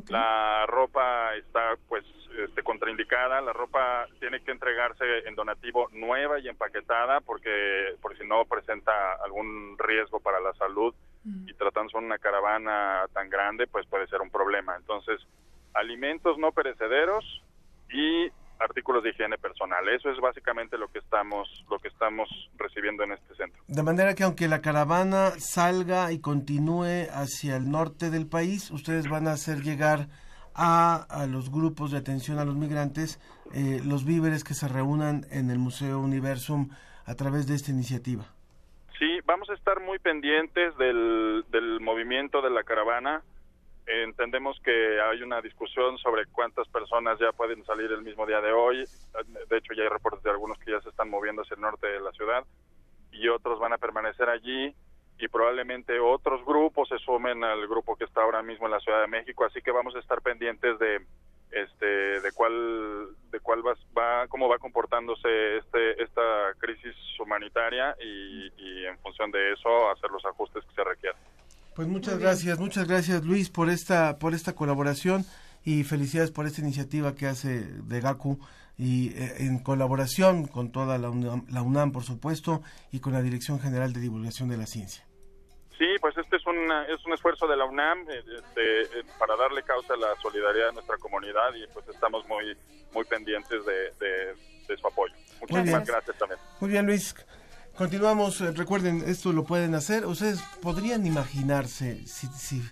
la ropa está pues este, contraindicada, la ropa tiene que entregarse en donativo nueva y empaquetada porque por si no presenta algún riesgo para la salud. Y tratándose de una caravana tan grande pues puede ser un problema. Entonces, alimentos no perecederos y artículos de higiene personal. Eso es básicamente lo que estamos lo que estamos recibiendo en este centro. De manera que aunque la caravana salga y continúe hacia el norte del país, ustedes van a hacer llegar a, a los grupos de atención a los migrantes eh, los víveres que se reúnan en el Museo Universum a través de esta iniciativa. Sí, vamos a estar muy pendientes del, del movimiento de la caravana. Entendemos que hay una discusión sobre cuántas personas ya pueden salir el mismo día de hoy. De hecho, ya hay reportes de algunos que ya se están moviendo hacia el norte de la ciudad y otros van a permanecer allí y probablemente otros grupos se sumen al grupo que está ahora mismo en la Ciudad de México. Así que vamos a estar pendientes de este de cuál de cuál va, va cómo va comportándose este esta crisis humanitaria y, y en función de eso hacer los ajustes que se requieran. Pues muchas gracias, muchas gracias Luis por esta por esta colaboración y felicidades por esta iniciativa que hace de GACU y eh, en colaboración con toda la UNAM, la UNAM, por supuesto, y con la Dirección General de Divulgación de la Ciencia. Sí, pues este es un, es un esfuerzo de la UNAM eh, este, eh, para darle causa a la solidaridad de nuestra comunidad y pues estamos muy muy pendientes de, de- de su apoyo. Muchísimas gracias también. Muy bien, Luis. Continuamos. eh, Recuerden, esto lo pueden hacer. Ustedes podrían imaginarse, si, si,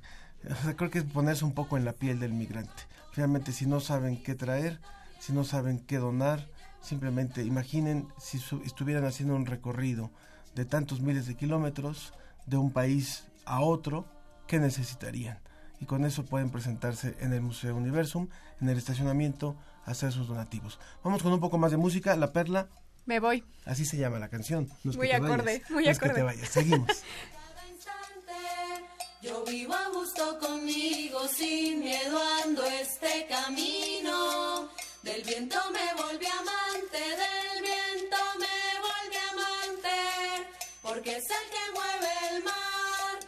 creo que es ponerse un poco en la piel del migrante. Realmente, si no saben qué traer, si no saben qué donar, simplemente imaginen si estuvieran haciendo un recorrido de tantos miles de kilómetros de un país a otro, ¿qué necesitarían? Y con eso pueden presentarse en el Museo Universum, en el estacionamiento, hacer sus donativos. Vamos con un poco más de música. La Perla Me voy. Así se llama la canción. No es Muy que te acorde, vayas, muy no es que acorde. te vayas. Seguimos. Yo vivo a gusto conmigo, sin miedo ando este camino. Del viento me volví amante, del viento me volví amante. Porque es el que mueve el mar,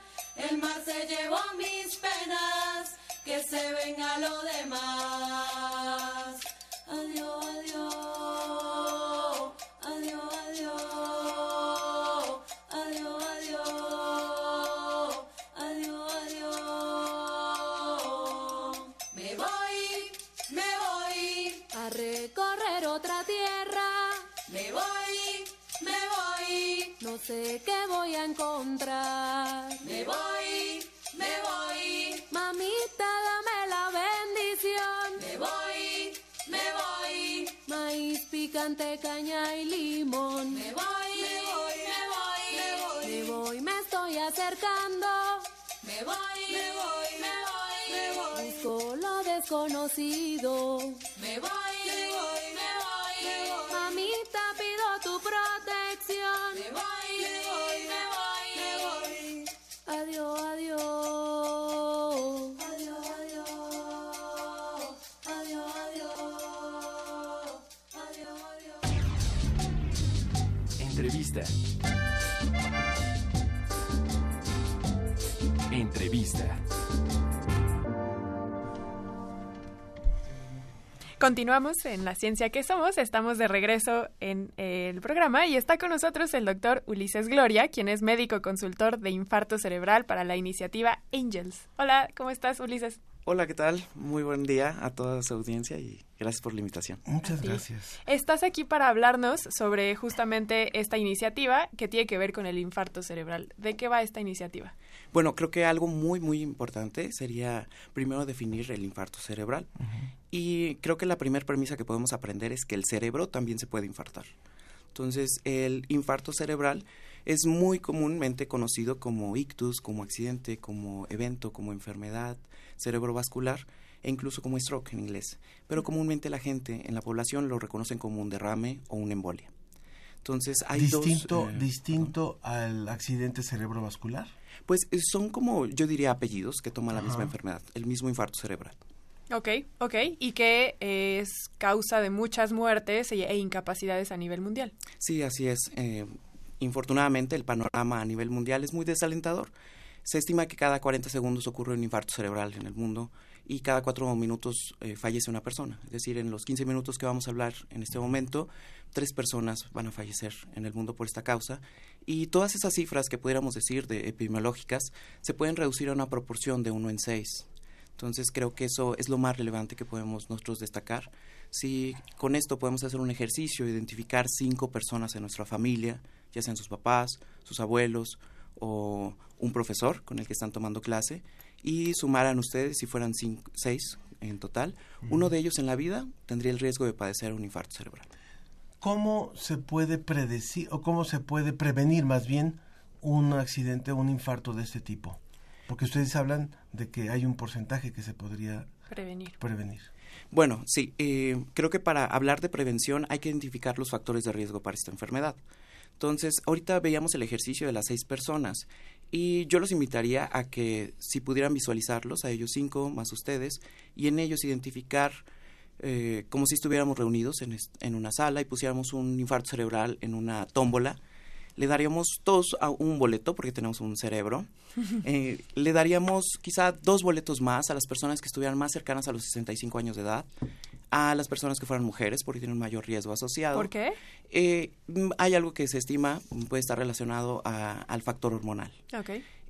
el mar se llevó mis penas, que se venga lo demás. Adiós, adiós, Caña y limón. Me voy, me voy, me voy. Me voy, me voy, me estoy acercando. Me voy, me voy, me voy. Me voy. Busco lo desconocido. Me voy, me voy. Continuamos en La Ciencia que Somos. Estamos de regreso en el programa y está con nosotros el doctor Ulises Gloria, quien es médico consultor de infarto cerebral para la iniciativa Angels. Hola, ¿cómo estás, Ulises? Hola, ¿qué tal? Muy buen día a toda su audiencia y gracias por la invitación. Muchas gracias. Estás aquí para hablarnos sobre justamente esta iniciativa que tiene que ver con el infarto cerebral. ¿De qué va esta iniciativa? Bueno, creo que algo muy, muy importante sería primero definir el infarto cerebral. Y creo que la primera premisa que podemos aprender es que el cerebro también se puede infartar. Entonces, el infarto cerebral es muy comúnmente conocido como ictus, como accidente, como evento, como enfermedad cerebrovascular e incluso como stroke en inglés. Pero comúnmente la gente en la población lo reconocen como un derrame o una embolia. Entonces, hay distinto, dos... eh, distinto al accidente cerebrovascular. Pues eh, son como, yo diría, apellidos que toma la Ajá. misma enfermedad, el mismo infarto cerebral. Ok, ok. Y que es causa de muchas muertes e, e incapacidades a nivel mundial. Sí, así es. Eh, infortunadamente, el panorama a nivel mundial es muy desalentador. Se estima que cada 40 segundos ocurre un infarto cerebral en el mundo y cada 4 minutos eh, fallece una persona. Es decir, en los 15 minutos que vamos a hablar en este momento, tres personas van a fallecer en el mundo por esta causa. Y todas esas cifras que pudiéramos decir de epidemiológicas se pueden reducir a una proporción de 1 en 6. Entonces creo que eso es lo más relevante que podemos nosotros destacar. Si con esto podemos hacer un ejercicio, identificar cinco personas en nuestra familia, ya sean sus papás, sus abuelos o un profesor con el que están tomando clase, y sumaran ustedes, si fueran cinco, seis en total, uno de ellos en la vida tendría el riesgo de padecer un infarto cerebral. ¿Cómo se puede predecir o cómo se puede prevenir más bien un accidente o un infarto de este tipo? Porque ustedes hablan de que hay un porcentaje que se podría Prevenir. prevenir. Bueno, sí, eh, creo que para hablar de prevención hay que identificar los factores de riesgo para esta enfermedad. Entonces, ahorita veíamos el ejercicio de las seis personas y yo los invitaría a que si pudieran visualizarlos, a ellos cinco más ustedes, y en ellos identificar eh, como si estuviéramos reunidos en, est- en una sala y pusiéramos un infarto cerebral en una tómbola. Le daríamos todos a un boleto, porque tenemos un cerebro. Eh, le daríamos quizá dos boletos más a las personas que estuvieran más cercanas a los 65 años de edad, a las personas que fueran mujeres, porque tienen un mayor riesgo asociado. ¿Por qué? Eh, mm, hay algo que se estima mm, puede estar relacionado a- al factor hormonal.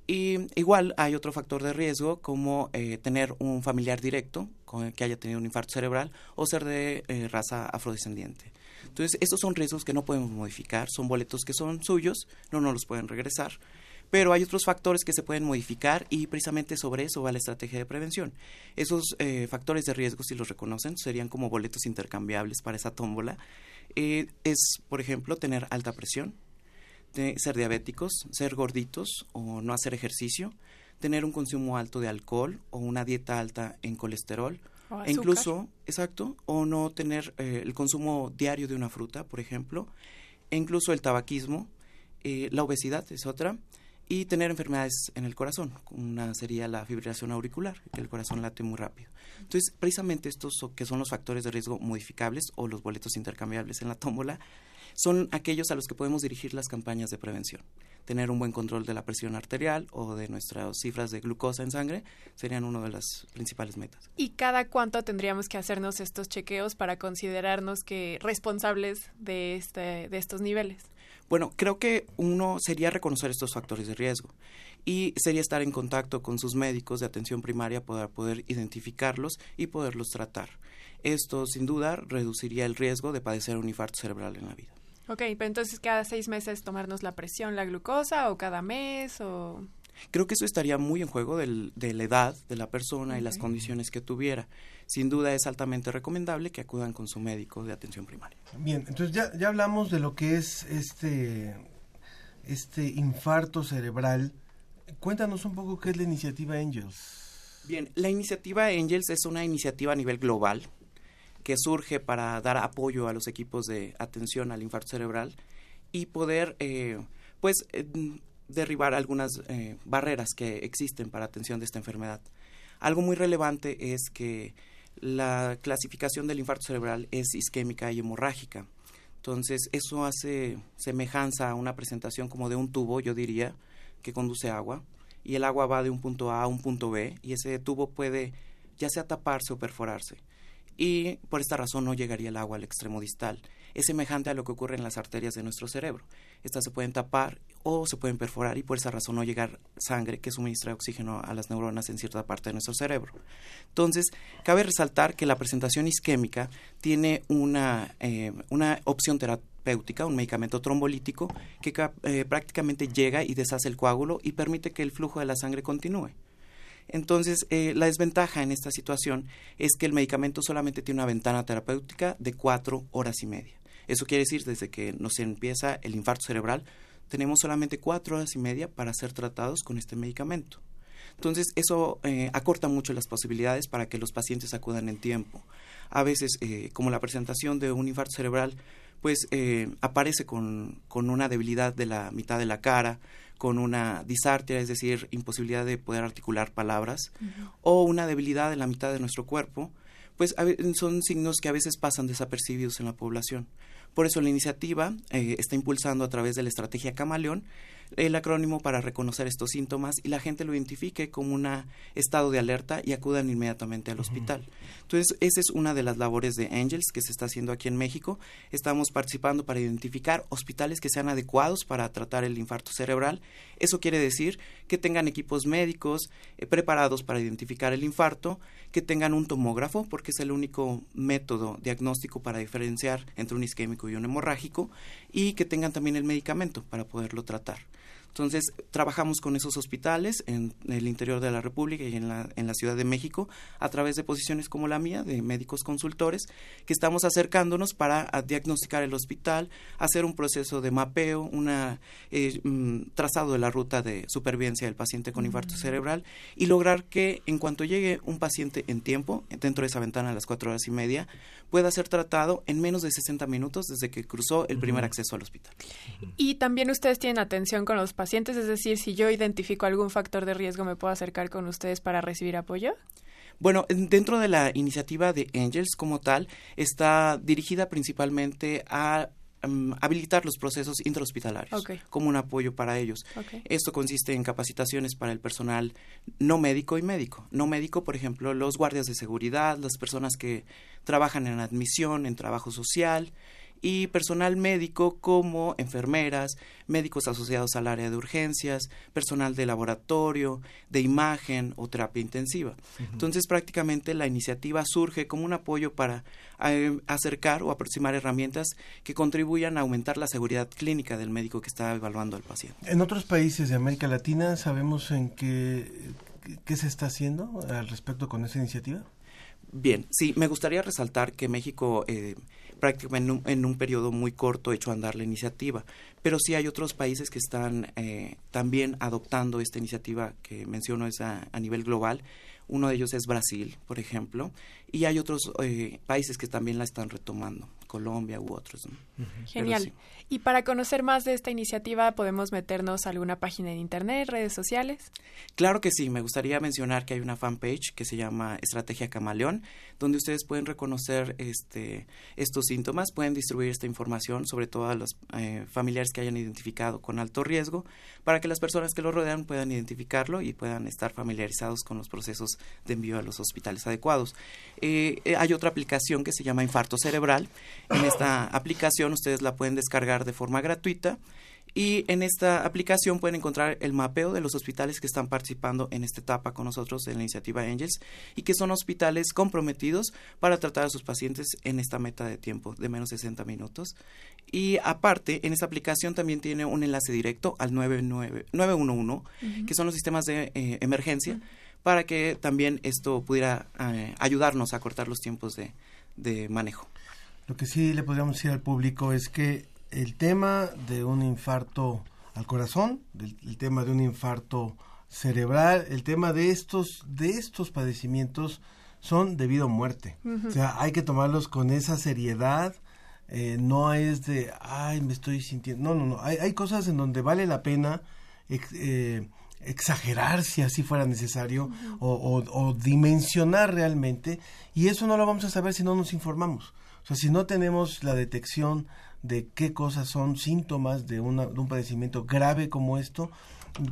Y igual hay otro factor de riesgo como eh, tener un familiar directo con que haya tenido un infarto cerebral o ser de eh, raza afrodescendiente. Entonces, estos son riesgos que no podemos modificar, son boletos que son suyos, no nos los pueden regresar. Pero hay otros factores que se pueden modificar y precisamente sobre eso va la estrategia de prevención. Esos eh, factores de riesgo, si los reconocen, serían como boletos intercambiables para esa tómbola. Eh, es, por ejemplo, tener alta presión, ser diabéticos, ser gorditos o no hacer ejercicio, tener un consumo alto de alcohol o una dieta alta en colesterol, O e incluso, exacto, o no tener eh, el consumo diario de una fruta, por ejemplo, e incluso el tabaquismo, eh, la obesidad es otra, y tener enfermedades en el corazón. Una sería la fibrilación auricular, que el corazón late muy rápido. Entonces, precisamente estos que son los factores de riesgo modificables o los boletos intercambiables en la tómbola, son aquellos a los que podemos dirigir las campañas de prevención. Tener un buen control de la presión arterial o de nuestras cifras de glucosa en sangre serían una de las principales metas. ¿Y cada cuánto tendríamos que hacernos estos chequeos para considerarnos que responsables de, este, de estos niveles? Bueno, creo que uno sería reconocer estos factores de riesgo y sería estar en contacto con sus médicos de atención primaria para poder identificarlos y poderlos tratar. Esto, sin duda, reduciría el riesgo de padecer un infarto cerebral en la vida. Ok, pero entonces cada seis meses tomarnos la presión, la glucosa, o cada mes, o... Creo que eso estaría muy en juego del- de la edad de la persona y las condiciones que tuviera. Sin duda es altamente recomendable que acudan con su médico de atención primaria. Bien, entonces ya, ya hablamos de lo que es este, este infarto cerebral. Cuéntanos un poco qué es la iniciativa Angels. Bien, la iniciativa Angels es una iniciativa a nivel global que surge para dar apoyo a los equipos de atención al infarto cerebral y poder, eh, pues, eh, derribar algunas eh, barreras que existen para atención de esta enfermedad. Algo muy relevante es que la clasificación del infarto cerebral es isquémica y hemorrágica. Entonces, eso hace semejanza a una presentación como de un tubo, yo diría, que conduce agua, y el agua va de un punto A a un punto B, y ese tubo puede ya sea taparse o perforarse. Y por esta razón no llegaría el agua al extremo distal. Es semejante a lo que ocurre en las arterias de nuestro cerebro. Estas se pueden tapar o se pueden perforar y por esa razón no llegar sangre que suministra oxígeno a las neuronas en cierta parte de nuestro cerebro. Entonces, cabe resaltar que la presentación isquémica tiene una, eh, una opción terapéutica, un medicamento trombolítico, que eh, prácticamente llega y deshace el coágulo y permite que el flujo de la sangre continúe. Entonces, eh, la desventaja en esta situación es que el medicamento solamente tiene una ventana terapéutica de cuatro horas y media. Eso quiere decir, desde que nos empieza el infarto cerebral, tenemos solamente cuatro horas y media para ser tratados con este medicamento. Entonces, eso eh, acorta mucho las posibilidades para que los pacientes acudan en tiempo. A veces, eh, como la presentación de un infarto cerebral, pues aparece con, con una debilidad de la mitad de la cara, con una disartria, es decir, imposibilidad de poder articular palabras, o una debilidad en la mitad de nuestro cuerpo, pues son signos que a veces pasan desapercibidos en la población. Por eso la iniciativa eh, está impulsando a través de la estrategia Camaleón el acrónimo para reconocer estos síntomas y la gente lo identifique como un estado de alerta y acudan inmediatamente al hospital. Entonces, esa es una de las labores de Angels que se está haciendo aquí en México. Estamos participando para identificar hospitales que sean adecuados para tratar el infarto cerebral. Eso quiere decir que tengan equipos médicos eh, preparados para identificar el infarto, que tengan un tomógrafo, porque es el único método diagnóstico para diferenciar entre un isquémico y un hemorrágico, y que tengan también el medicamento para poderlo tratar. Entonces, trabajamos con esos hospitales en el interior de la República y en la, en la Ciudad de México a través de posiciones como la mía, de médicos consultores, que estamos acercándonos para a, diagnosticar el hospital, hacer un proceso de mapeo, un trazado de la ruta de supervivencia del paciente con infarto cerebral y lograr que en cuanto llegue un paciente en tiempo, dentro de esa ventana a las cuatro horas y media, pueda ser tratado en menos de 60 minutos desde que cruzó el primer acceso al hospital. Y también ustedes tienen atención con los pacientes, es decir, si yo identifico algún factor de riesgo, ¿me puedo acercar con ustedes para recibir apoyo? Bueno, en- dentro de la iniciativa de Angels como tal, está dirigida principalmente a mm, habilitar los procesos intrahospitalarios Ok. como un apoyo para ellos. Esto consiste en capacitaciones para el personal no médico y médico. No médico, por ejemplo, los guardias de seguridad, las personas que trabajan en admisión, en trabajo social y personal médico como enfermeras, médicos asociados al área de urgencias, personal de laboratorio, de imagen o terapia intensiva. Entonces, prácticamente la iniciativa surge como un apoyo para eh, acercar o aproximar herramientas que contribuyan a aumentar la seguridad clínica del médico que está evaluando al paciente. En otros países de América Latina, ¿sabemos en qué, qué se está haciendo al respecto con esa iniciativa? Bien, sí, me gustaría resaltar que México eh, prácticamente en un, en un periodo muy corto a andar la iniciativa, pero sí hay otros países que están eh, también adoptando esta iniciativa que menciono es a, a nivel global. Uno de ellos es Brasil, por ejemplo, y hay otros eh, países que también la están retomando, Colombia u otros. Genial. sí. Y para conocer más de esta iniciativa, ¿podemos meternos a alguna página en internet, redes sociales? Claro que sí, me gustaría mencionar que hay una fanpage que se llama Estrategia Camaleón, donde ustedes pueden reconocer este, estos síntomas, pueden distribuir esta información, sobre todo a los eh, familiares que hayan identificado con alto riesgo, para que las personas que lo rodean puedan identificarlo y puedan estar familiarizados con los procesos de envío a los hospitales adecuados. Eh, eh, hay otra aplicación que se llama Infarto Cerebral. En esta aplicación ustedes la pueden descargar de forma gratuita Y en esta aplicación pueden encontrar el mapeo de los hospitales que están participando en esta etapa con nosotros en la iniciativa Angels y que son hospitales comprometidos para tratar a sus pacientes en esta meta de tiempo de menos de 60 minutos. Y aparte, en esta aplicación también tiene un enlace directo al 99 911, Ujú. que son los sistemas de eh, emergencia, para que también esto pudiera eh, ayudarnos a cortar los tiempos de, de manejo. Lo que sí le podríamos decir al público es que el tema de un infarto al corazón, del- el tema de un infarto cerebral, el tema de estos de estos padecimientos son debido a muerte. O sea, hay que tomarlos con esa seriedad. eh, no es de, ay, me estoy sintiendo. No, no, no. Hay, hay cosas en donde vale la pena ex- eh, exagerar si así fuera necesario o, o- o dimensionar realmente. Y eso no lo vamos a saber si no nos informamos. Sea, si no tenemos la detección de qué cosas son síntomas de, una, un padecimiento grave como esto,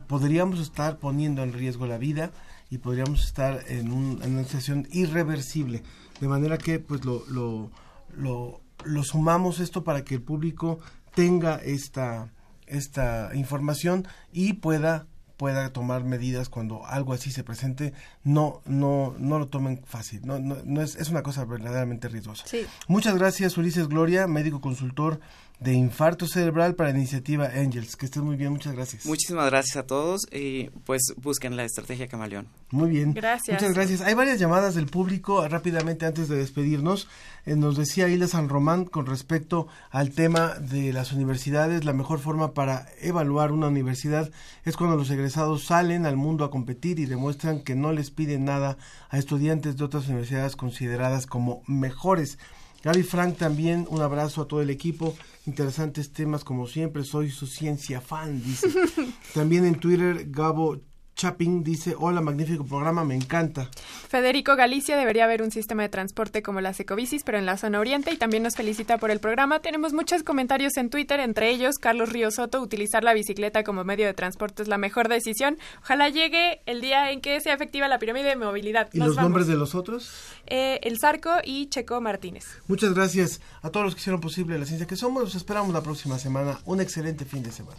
podríamos estar poniendo en riesgo la vida y podríamos estar en una situación irreversible. De manera que pues lo, lo, lo, lo sumamos esto para que el público tenga esta, esta información y pueda pueda tomar medidas cuando algo así se presente, no, no, no lo tomen fácil, no, no, no es, es una cosa verdaderamente riesgosa. Sí. Muchas gracias Ulises Gloria, médico consultor de infarto cerebral para la iniciativa Angels. Que estés muy bien, muchas gracias. Muchísimas gracias a todos y pues busquen la estrategia Camaleón. Muy bien. Gracias. Muchas gracias. Hay varias llamadas del público rápidamente antes de despedirnos. Eh, nos decía Hilda San Román con respecto al tema de las universidades. La mejor forma para evaluar una universidad es cuando los egresados salen al mundo a competir y demuestran que no les piden nada a estudiantes de otras universidades consideradas como mejores. Gaby Frank también, un abrazo a todo el equipo. Interesantes temas como siempre, soy su ciencia fan, dice. también en Twitter, Gabo Chapin dice, hola, magnífico programa, me encanta. Federico Galicia debería haber un sistema de transporte como las ecobicis, pero en la zona oriente y también nos felicita por el programa. Tenemos muchos comentarios en Twitter, entre ellos Carlos Río Soto, utilizar la bicicleta como medio de transporte es la mejor decisión. Ojalá llegue el día en que sea efectiva la pirámide de movilidad. ¿Y Nos los vamos. nombres de los otros? Eh, el Zarco y Checo Martínez. Muchas gracias a todos los que hicieron posible la ciencia que somos. Los esperamos la próxima semana. Un excelente fin de semana.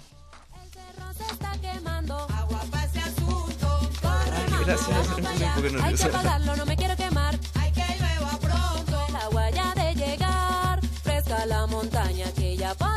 se está quemando. Gracias, un Hay que apagarlo, no me quiero quemar. Hay que llueva pronto. El agua ya de llegar. Fresca la montaña que ya podrá